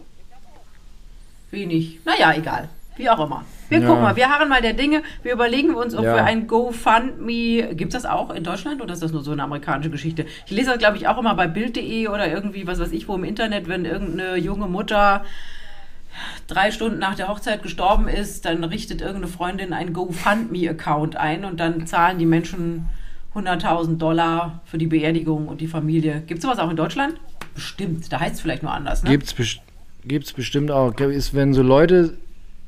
Wenig. Naja, egal. Wie auch immer. Wir Ja. gucken mal, wir harren mal der Dinge. Wir überlegen uns, ob Ja. wir ein GoFundMe. Gibt es das auch in Deutschland oder ist das nur so eine amerikanische Geschichte? Ich lese das, glaube ich, auch immer bei Bild.de oder irgendwie, was weiß ich, wo im Internet, wenn irgendeine junge Mutter drei Stunden nach der Hochzeit gestorben ist, dann richtet irgendeine Freundin einen GoFundMe-Account ein und dann zahlen die Menschen 100.000 Dollar für die Beerdigung und die Familie. Gibt es sowas auch in Deutschland? Bestimmt. Da heißt es vielleicht nur anders, ne? Gibt's, best gibt's bestimmt auch. Ist, wenn so Leute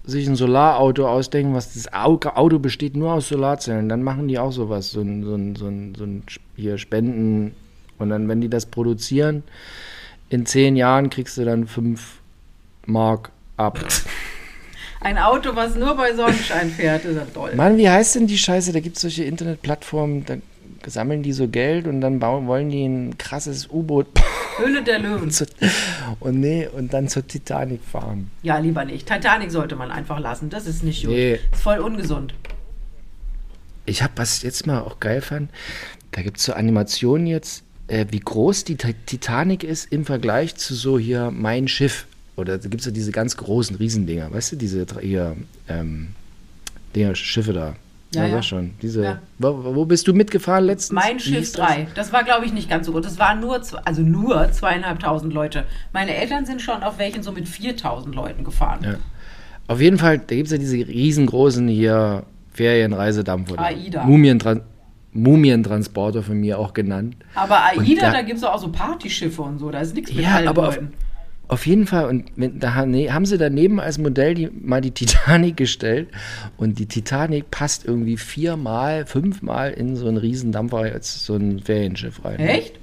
sich ein Solarauto ausdenken, was das Au- Auto besteht nur aus Solarzellen, dann machen die auch sowas, so ein, so ein, so ein, so ein hier Spenden. Und dann, wenn die das produzieren, in zehn Jahren kriegst du dann fünf Mark ab. Ein Auto, was nur bei Sonnenschein fährt, ist ja toll. Mann, wie heißt denn die Scheiße? Da gibt es solche Internetplattformen, da sammeln die so Geld und dann bauen, wollen die ein krasses U-Boot Höhle der Löwen. zu- und nee, und dann zur Titanic fahren. Ja, lieber nicht. Titanic sollte man einfach lassen. Das ist nicht gut. Nee. Ist voll ungesund. Ich habe was jetzt mal auch geil fand. Da gibt es so Animationen jetzt, äh, wie groß die Ti- Titanic ist im Vergleich zu so hier mein Schiff. Oder da gibt es ja diese ganz großen Riesendinger, weißt du, diese hier, ähm, Dinger, Schiffe da. Ja, ja. sag schon. Diese, Ja. wo, wo bist du mitgefahren letztens? Mein Schiff hieß das? 3. Das war, glaube ich, nicht ganz so gut. Das waren nur, also nur zweieinhalbtausend Leute. Meine Eltern sind schon auf welchen so mit 4000 Leuten gefahren. Ja. Auf jeden Fall, da gibt es ja diese riesengroßen hier Ferienreisedampfer. da. AIDA. Mumientran Mumientransporter von mir auch genannt. Aber AIDA, da- da, gibt es auch so Partyschiffe und so. Da ist nichts mit Ja, aber auf. Auf jeden Fall. Und da haben, sie daneben als Modell die, mal die Titanic gestellt. Und die Titanic passt irgendwie viermal, fünfmal in so einen Riesendampfer als so ein Ferienschiff rein. Echt?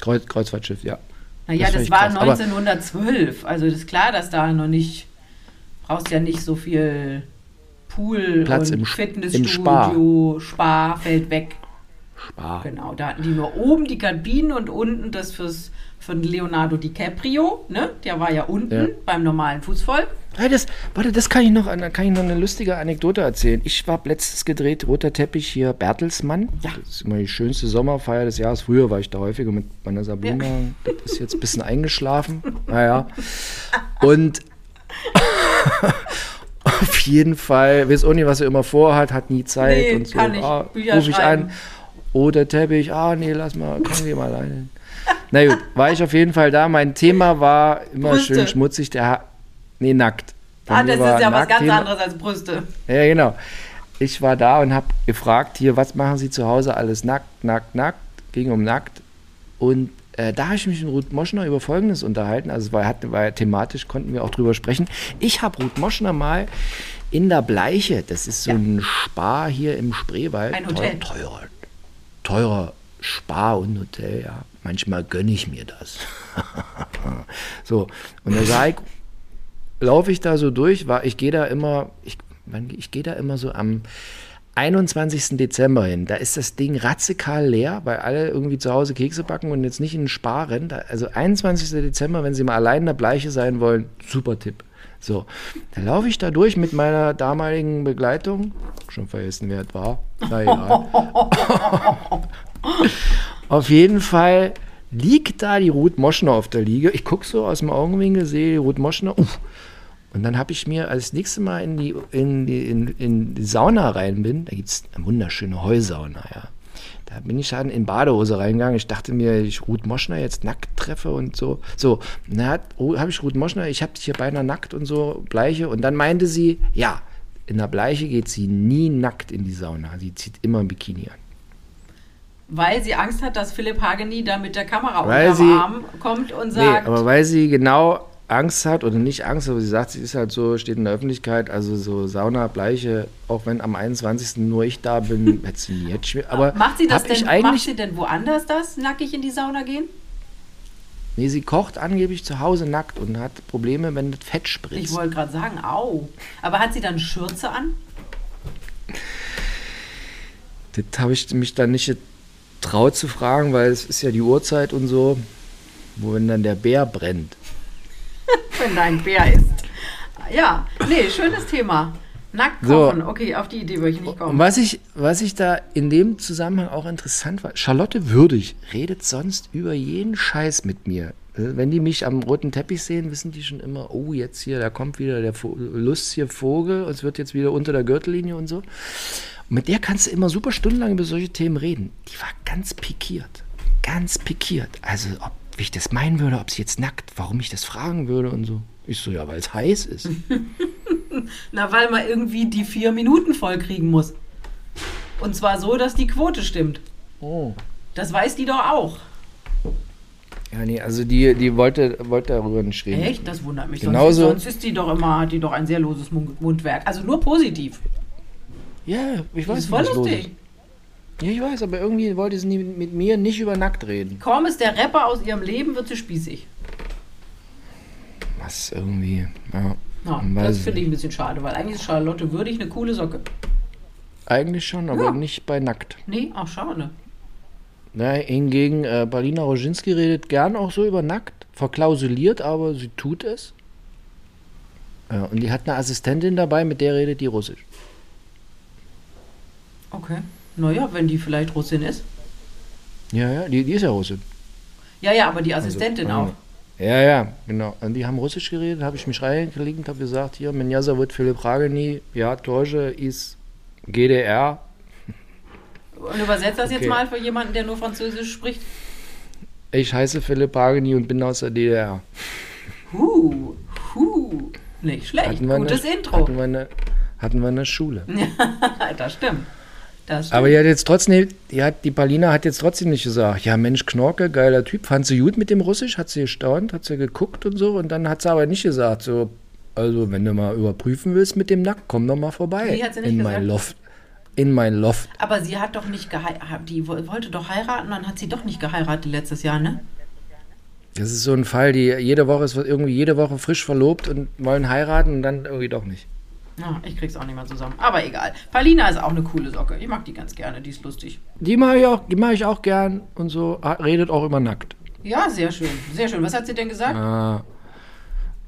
Kreuz, Kreuzfahrtschiff, ja. Naja, Das das, war krass. Aber- 1912. Also das ist klar, dass da noch nicht, brauchst ja nicht so viel Pool Platz und im Fitnessstudio, Spa. fällt weg. Spar. Genau, da hatten die nur oben die Kabinen und unten das fürs von Leonardo DiCaprio, ne? Der war ja unten ja. beim normalen Fußvolk. Hey, das, warte, das kann ich noch, kann ich noch eine lustige Anekdote erzählen. Ich war letztes gedreht, roter Teppich hier, Bertelsmann. Ja. Das ist immer die schönste Sommerfeier des Jahres. Früher war ich da häufiger mit meiner Sabrina. Ja. Das ist jetzt ein bisschen eingeschlafen. Naja. Und auf jeden Fall, weiß auch nicht, was er immer vorhat, hat nie Zeit nee, und so. Kann ich. Ah, ruf ich an. Roter Teppich, ah nee, lass mal, komm, geh mal alleine. Na gut, war ich auf jeden Fall da. Mein Thema war immer Brüste. schön schmutzig. Der ha nee, nackt. ah, das ist ja was ganz anderes als Brüste. Ja, genau. Ich war da und habe gefragt, hier, was machen Sie zu Hause alles nackt, nackt, nackt? Ging um nackt. Und äh, da habe ich mich mit Ruth Moschner über Folgendes unterhalten. Also, war, hat, war thematisch, konnten wir auch drüber sprechen. Ich habe Ruth Moschner mal in der Bleiche, das ist so ja. ein Spar hier im Spreewald. Ein Hotel. Teurer, teurer, teurer Spar und Hotel, ja manchmal gönne ich mir das. so, und da sage ich, laufe ich da so durch, war, ich gehe da immer, ich, ich gehe da immer so am 21. Dezember hin. Da ist das Ding radikal leer, weil alle irgendwie zu Hause Kekse backen und jetzt nicht in den Spar rennen. Also 21. Dezember, wenn Sie mal allein in der Bleiche sein wollen, super Tipp. So, da laufe ich da durch mit meiner damaligen Begleitung. Schon vergessen, wer es war. Na egal. Auf jeden Fall liegt da die Ruth Moschner auf der Liege. Ich gucke so aus dem Augenwinkel, sehe die Ruth Moschner. Uff. Und dann habe ich mir als nächstes Mal in die, in die, in, in die Sauna rein bin, da gibt es eine wunderschöne Heusauna, ja. Da bin ich dann in Badehose reingegangen. Ich dachte mir, ich Ruth Moschner jetzt nackt treffe und so. So, dann habe ich Ruth Moschner, ich habe dich hier beinahe nackt und so, Bleiche. Und dann meinte sie, ja, in der Bleiche geht sie nie nackt in die Sauna. Sie zieht immer ein Bikini an. Weil sie Angst hat, dass Philipp Hageni da mit der Kamera weil unterm sie, Arm kommt und sagt. Nee, aber weil sie genau Angst hat oder nicht Angst, aber sie sagt, sie ist halt so, steht in der Öffentlichkeit, also so Sauna, Bleiche, auch wenn am 21. nur ich da bin, hätte sie nie. Hätte aber macht sie das denn, macht sie denn woanders das, nackig in die Sauna gehen? Nee, sie kocht angeblich zu Hause nackt und hat Probleme, wenn das Fett spritzt. Ich wollte gerade sagen, au. Aber hat sie dann Schürze an? Das habe ich mich dann nicht traut zu fragen, weil es ist ja die Uhrzeit und so, wo wenn dann der Bär brennt. wenn da ein Bär ist. Ja, nee, schönes Thema. Nackt kochen, so. okay, auf die Idee würde ich nicht kommen. Was ich, was ich da in dem Zusammenhang auch interessant war, Charlotte Würdig redet sonst über jeden Scheiß mit mir. Wenn die mich am roten Teppich sehen, wissen die schon immer, oh, jetzt hier, da kommt wieder der lustige Vogel, es wird jetzt wieder unter der Gürtellinie und so. Mit der kannst du immer super stundenlang über solche Themen reden. Die war ganz pikiert. Ganz pikiert. Also, ob ich das meinen würde, ob sie jetzt nackt, warum ich das fragen würde und so. Ich so, ja, weil es heiß ist. Na, weil man irgendwie die vier Minuten voll kriegen muss. Und zwar so, dass die Quote stimmt. Oh. Das weiß die doch auch. Ja, nee, also die, die wollte, wollte darüber nicht reden. Echt? Das wundert mich. Genauso, sonst, sonst ist die doch immer, hat die doch ein sehr loses Mundwerk. Also nur positiv. Ja, ich weiß. Das ist voll lustig. Ja, ich weiß, aber irgendwie wollte sie mit mir nicht über nackt reden. Kaum ist der Rapper aus ihrem Leben, wird sie spießig. Was irgendwie, ja. ja das finde ich ein bisschen schade, weil eigentlich ist Charlotte würdig eine coole Socke. Eigentlich schon, aber ja. nicht bei nackt. Nee, auch schade. Ja, hingegen, äh, Balina Roginski redet gern auch so über nackt, verklausuliert, aber sie tut es. Ja, und die hat eine Assistentin dabei, mit der redet die Russisch. Okay. Naja, wenn die vielleicht Russin ist. Ja, ja, die, die ist ja Russin. Ja, ja, aber die also, Assistentin also, auch. Ja, ja, genau. Und die haben Russisch geredet, habe ich mich reingelegt und habe gesagt, hier, Menjaza wird Philipp Rageni, ja, Torge ist GDR. Und übersetzt das okay. jetzt mal für jemanden, der nur Französisch spricht? Ich heiße Philipp Rageni und bin aus der DDR. Huh, huh. Nicht schlecht. Gutes eine, Intro. Hatten wir, eine, hatten wir eine Schule. das stimmt. Aber die hat jetzt trotzdem, die, hat, die Palina hat jetzt trotzdem nicht gesagt, ja Mensch, Knorke, geiler Typ, fand sie gut mit dem Russisch, hat sie gestaunt, hat sie geguckt und so und dann hat sie aber nicht gesagt, so, also wenn du mal überprüfen willst mit dem Nack, komm doch mal vorbei in gesagt? mein Loft. In mein Loft. Aber sie hat doch nicht geheiratet, die wollte doch heiraten, dann hat sie doch nicht geheiratet letztes Jahr, ne? Das ist so ein Fall, die jede Woche ist irgendwie jede Woche frisch verlobt und wollen heiraten und dann irgendwie doch nicht. Ja, ich krieg's auch nicht mehr zusammen. Aber egal. Palina ist auch eine coole Socke. Ich mag die ganz gerne, die ist lustig. Die mache ich auch, die ich auch gern und so. Redet auch immer nackt. Ja, sehr schön. Sehr schön. Was hat sie denn gesagt? Ah,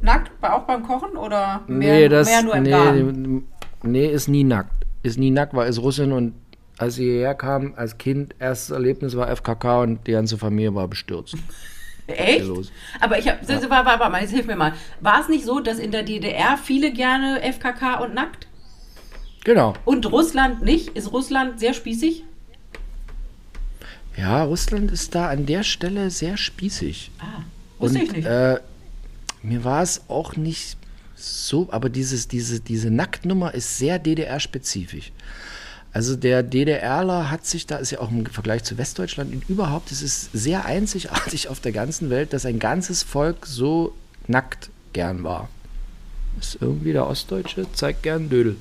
Nackt, auch beim Kochen oder mehr, nee, das, mehr nur im nee, Garten? nee, ist nie nackt. Ist nie nackt, weil ist Russin und als sie hierher kam, als Kind, erstes Erlebnis war FKK und die ganze Familie war bestürzt. Echt? Aber ich habe, warte, warte, warte mal, jetzt hilf mir mal. War es nicht so, dass in der DDR viele gerne FKK und nackt? Genau. Und Russland nicht? Ist Russland sehr spießig? Ja, Russland ist da an der Stelle sehr spießig. Ah, wusste und, ich nicht. Äh, mir war es auch nicht so, aber dieses, diese, diese Nacktnummer ist sehr DDR-spezifisch. Also der DDRler hat sich da, ist ja auch im Vergleich zu Westdeutschland und überhaupt, es ist sehr einzigartig auf der ganzen Welt, dass ein ganzes Volk so nackt gern war. Ist irgendwie der Ostdeutsche, zeigt gern Dödel.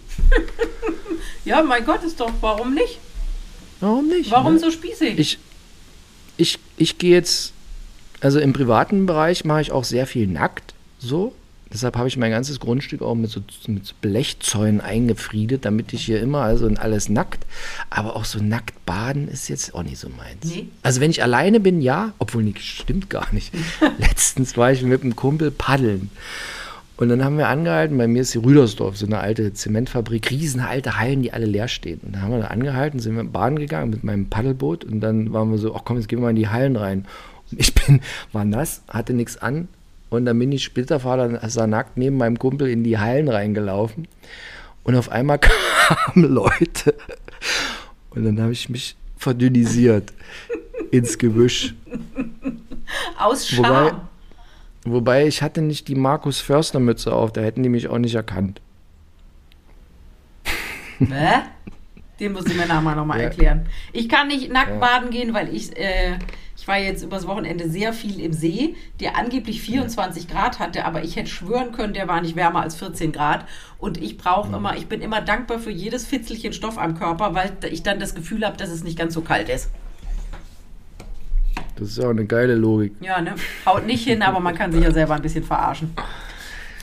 ja, mein Gott, ist doch, warum nicht? Warum nicht? Warum ne? so spießig? Ich, ich, ich gehe jetzt, also im privaten Bereich mache ich auch sehr viel nackt, so. Deshalb habe ich mein ganzes Grundstück auch mit so, mit Blechzäunen eingefriedet, damit ich hier immer, also alles nackt. Aber auch so nackt baden ist jetzt auch nicht so meins. Nee. Also wenn ich alleine bin, ja, obwohl nicht, stimmt gar nicht. Letztens war ich mit einem Kumpel paddeln. Und dann haben wir angehalten, bei mir ist die Rüdersdorf, so eine alte Zementfabrik, riesenalte Hallen, die alle leer stehen. Und dann haben wir da angehalten, sind wir baden gegangen mit meinem Paddelboot und dann waren wir so, ach komm, jetzt gehen wir mal in die Hallen rein. Und ich bin, war nass, hatte nichts an und dann bin ich Splitterfahrer, sah nackt neben meinem Kumpel in die Hallen reingelaufen und auf einmal kamen Leute und dann habe ich mich verdünnisiert ins Gebüsch. Aus Scham. Wobei- Wobei ich hatte nicht die Markus Förster Mütze auf, da hätten die mich auch nicht erkannt. Hä? Den musst du mir nachher nochmal Ja. erklären. Ich kann nicht nackt Ja. baden gehen, weil ich, äh, ich war jetzt übers Wochenende sehr viel im See, der angeblich 24 Grad hatte, aber ich hätte schwören können, der war nicht wärmer als 14 Grad. Und ich brauche immer, ich bin immer dankbar für jedes Fitzelchen Stoff am Körper, weil ich dann das Gefühl habe, dass es nicht ganz so kalt ist. Das ist auch eine geile Logik. Ja, ne? Haut nicht hin, aber man kann sich ja selber ein bisschen verarschen.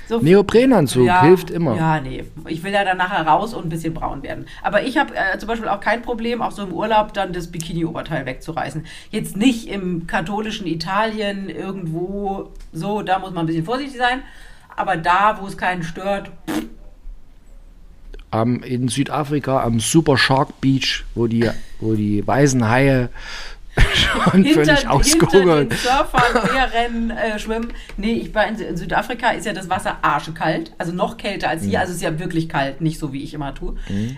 So, Neoprenanzug hilft immer. Ja, nee. Ich will ja dann nachher raus und ein bisschen braun werden. Aber ich habe äh, zum Beispiel auch kein Problem, auch so im Urlaub dann das Bikini-Oberteil wegzureißen. Jetzt nicht im katholischen Italien irgendwo so, da muss man ein bisschen vorsichtig sein. Aber da, wo es keinen stört, Am, in Südafrika am Super Shark Beach, wo die, wo die weißen Haie schon hinter, völlig hinter ausgehungert. den Surfern, Meerrennen, äh, schwimmen. Nee, ich war in, in Südafrika ist ja das Wasser arschekalt, also noch kälter als Mhm. hier, also es ist ja wirklich kalt, nicht so wie ich immer tue.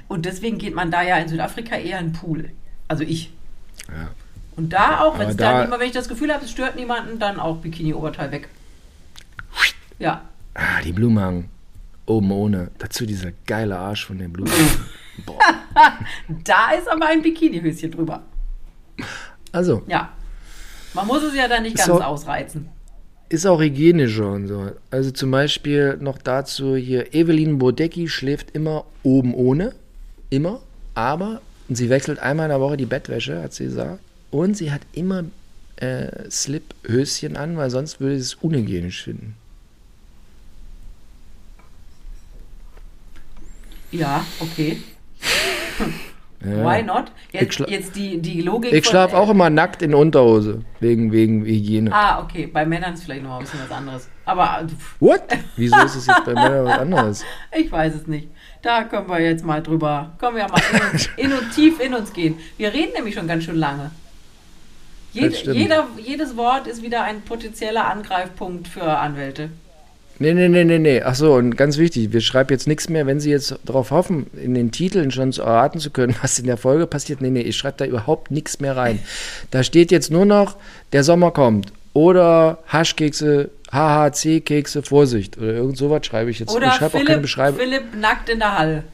Und deswegen geht man da ja in Südafrika eher in den Pool. Also ich. Ja. Und da auch, wenn es da- dann immer, wenn ich das Gefühl habe, es stört niemanden, dann auch Bikini-Oberteil weg. Ja. Ah, die Blumhagen. Oben ohne. Dazu dieser geile Arsch von den Blumen. Boah. Da ist aber ein Bikini-Höschen drüber. Also, Ja. Man muss es ja dann nicht ganz auch- ausreizen. ist auch hygienischer und so. Also zum Beispiel noch dazu hier, Evelyn Bodecki schläft immer oben ohne. Immer. Aber sie wechselt einmal in der Woche die Bettwäsche, hat sie gesagt. Und sie hat immer äh, Slip-Höschen an, weil sonst würde sie es unhygienisch finden. Ja, okay. Ja. Why not? Ich Jetzt, jetzt die, die Logik Ich schlafe auch immer nackt in Unterhose, wegen, wegen Hygiene. Ah, okay. Bei Männern ist vielleicht noch mal ein bisschen was anderes. Aber äh, What? Wieso ist es jetzt bei Männern was anderes? ich weiß es nicht. Da können wir jetzt mal drüber, können wir ja mal in uns, in und tief in uns gehen. Wir reden nämlich schon ganz schön lange. Jed, jeder, jedes Wort ist wieder ein potenzieller Angreifpunkt für Anwälte. Nee, nee, nee, nee, nee. Ach so, und ganz wichtig, wir schreiben jetzt nichts mehr, wenn Sie jetzt darauf hoffen, in den Titeln schon zu erraten zu können, was in der Folge passiert. Nee, nee, ich schreibe da überhaupt nichts mehr rein. Da steht jetzt nur noch, der Sommer kommt. Oder Haschkekse, HHC-Kekse, Vorsicht. Oder irgend sowas schreibe ich jetzt. Oder ich schreibe auch keine Beschreibung. Philipp nackt in der Halle.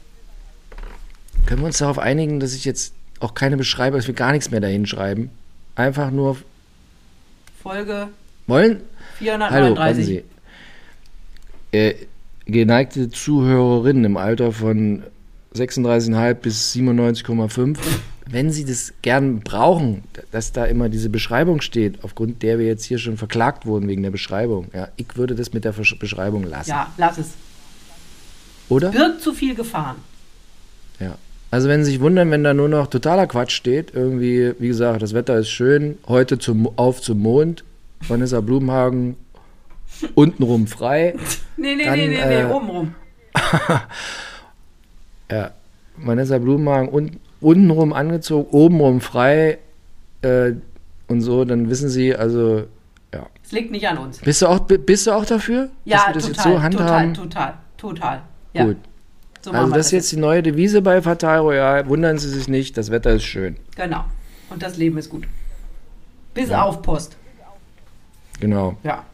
Können wir uns darauf einigen, dass ich jetzt auch keine Beschreibung, dass wir gar nichts mehr dahin schreiben? Einfach nur Folge wollen? Hallo, warten 439. Sie. Äh, geneigte Zuhörerinnen im Alter von 36,5 bis 97,5, wenn Sie das gern brauchen, dass da immer diese Beschreibung steht, aufgrund der wir jetzt hier schon verklagt wurden wegen der Beschreibung, ja, ich würde das mit der Versch- Beschreibung lassen. Ja, lass es. Oder? Birgt zu viel Gefahren. Ja. Also wenn Sie sich wundern, wenn da nur noch totaler Quatsch steht, irgendwie, wie gesagt, das Wetter ist schön, heute zum, auf zum Mond, Vanessa Blumhagen untenrum frei. Nee, nee, Dann, nee, nee, äh, nee, obenrum. Ja, Vanessa Blumhagen un, untenrum angezogen, obenrum frei äh, und so, dann wissen Sie, also, ja. Es liegt nicht an uns. Bist du auch, bist du auch dafür? Ja, dass wir das total, jetzt so handhaben? total, total, total. Ja, Gut. so Also wir das ist jetzt die neue Devise bei Fatal Royal. Wundern Sie sich nicht, das Wetter ist schön. Genau. Und das Leben ist gut. Bis Ja. auf Post. Genau. Ja.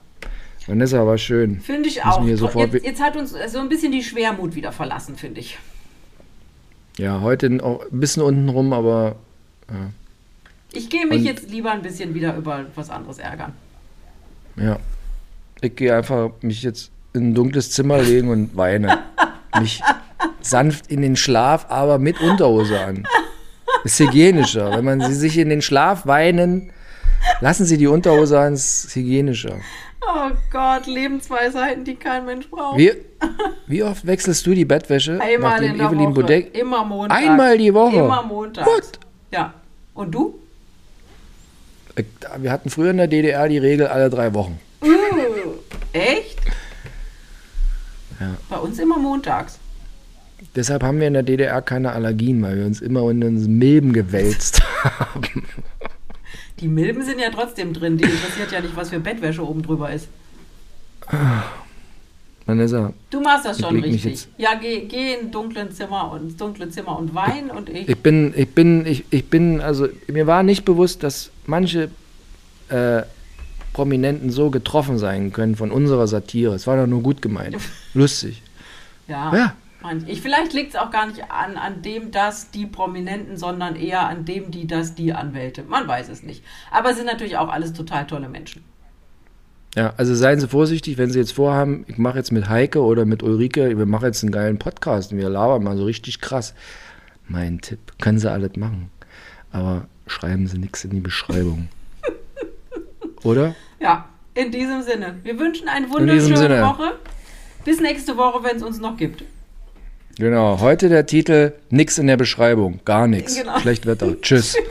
Vanessa war schön. Finde ich auch. Jetzt, jetzt hat uns so ein bisschen die Schwermut wieder verlassen, finde ich. Ja, heute auch ein bisschen unten rum, aber Ich gehe mich Und- jetzt lieber ein bisschen wieder über was anderes ärgern. ja. Ich gehe einfach mich jetzt in ein dunkles Zimmer legen und weine. mich sanft in den Schlaf, aber mit Unterhose an. Ist hygienischer. Wenn man sie sich in den Schlaf weinen, lassen Sie die Unterhose an, ist hygienischer. Oh Gott, Lebensweisheiten, die kein Mensch braucht. Wie, wie oft wechselst du die Bettwäsche? Einmal in der Evelyn Woche. Bodek Immer montags. Einmal die Woche? Immer montags. What? Ja. Und du? Äh, Wir hatten früher in der DDR die Regel alle drei Wochen. Uh, echt? Ja. Bei uns immer montags. Deshalb haben wir in der DDR keine Allergien, weil wir uns immer in uns Milben gewälzt haben. Die Milben sind ja trotzdem drin. Die interessiert ja nicht, was für Bettwäsche oben drüber ist. Vanessa, Du machst das schon richtig. Ja, geh, geh in dunklen Zimmer und ins dunkle Zimmer und wein und ich. ich bin, ich bin, ich, ich bin, also mir war nicht bewusst, dass manche äh, Prominenten so getroffen sein können von unserer Satire. Es war doch nur gut gemeint. Lustig. ja. Ja. Ich, vielleicht liegt es auch gar nicht an, an dem, das, die Prominenten, sondern eher an dem, die, das, die Anwälte. Man weiß es nicht. Aber es sind natürlich auch alles total tolle Menschen. Ja, also seien Sie vorsichtig, wenn Sie jetzt vorhaben, ich mache jetzt mit Heike oder mit Ulrike, wir machen jetzt einen geilen Podcast und wir labern mal so richtig krass. Mein Tipp, können Sie alles machen. Aber schreiben Sie nichts in die Beschreibung. Oder? Ja, in diesem Sinne. Wir wünschen eine wunderschöne. Woche. Bis nächste Woche, wenn es uns noch gibt. Genau, heute der Titel Nix in der Beschreibung, gar nichts. Genau. Schlecht Wetter. Tschüss.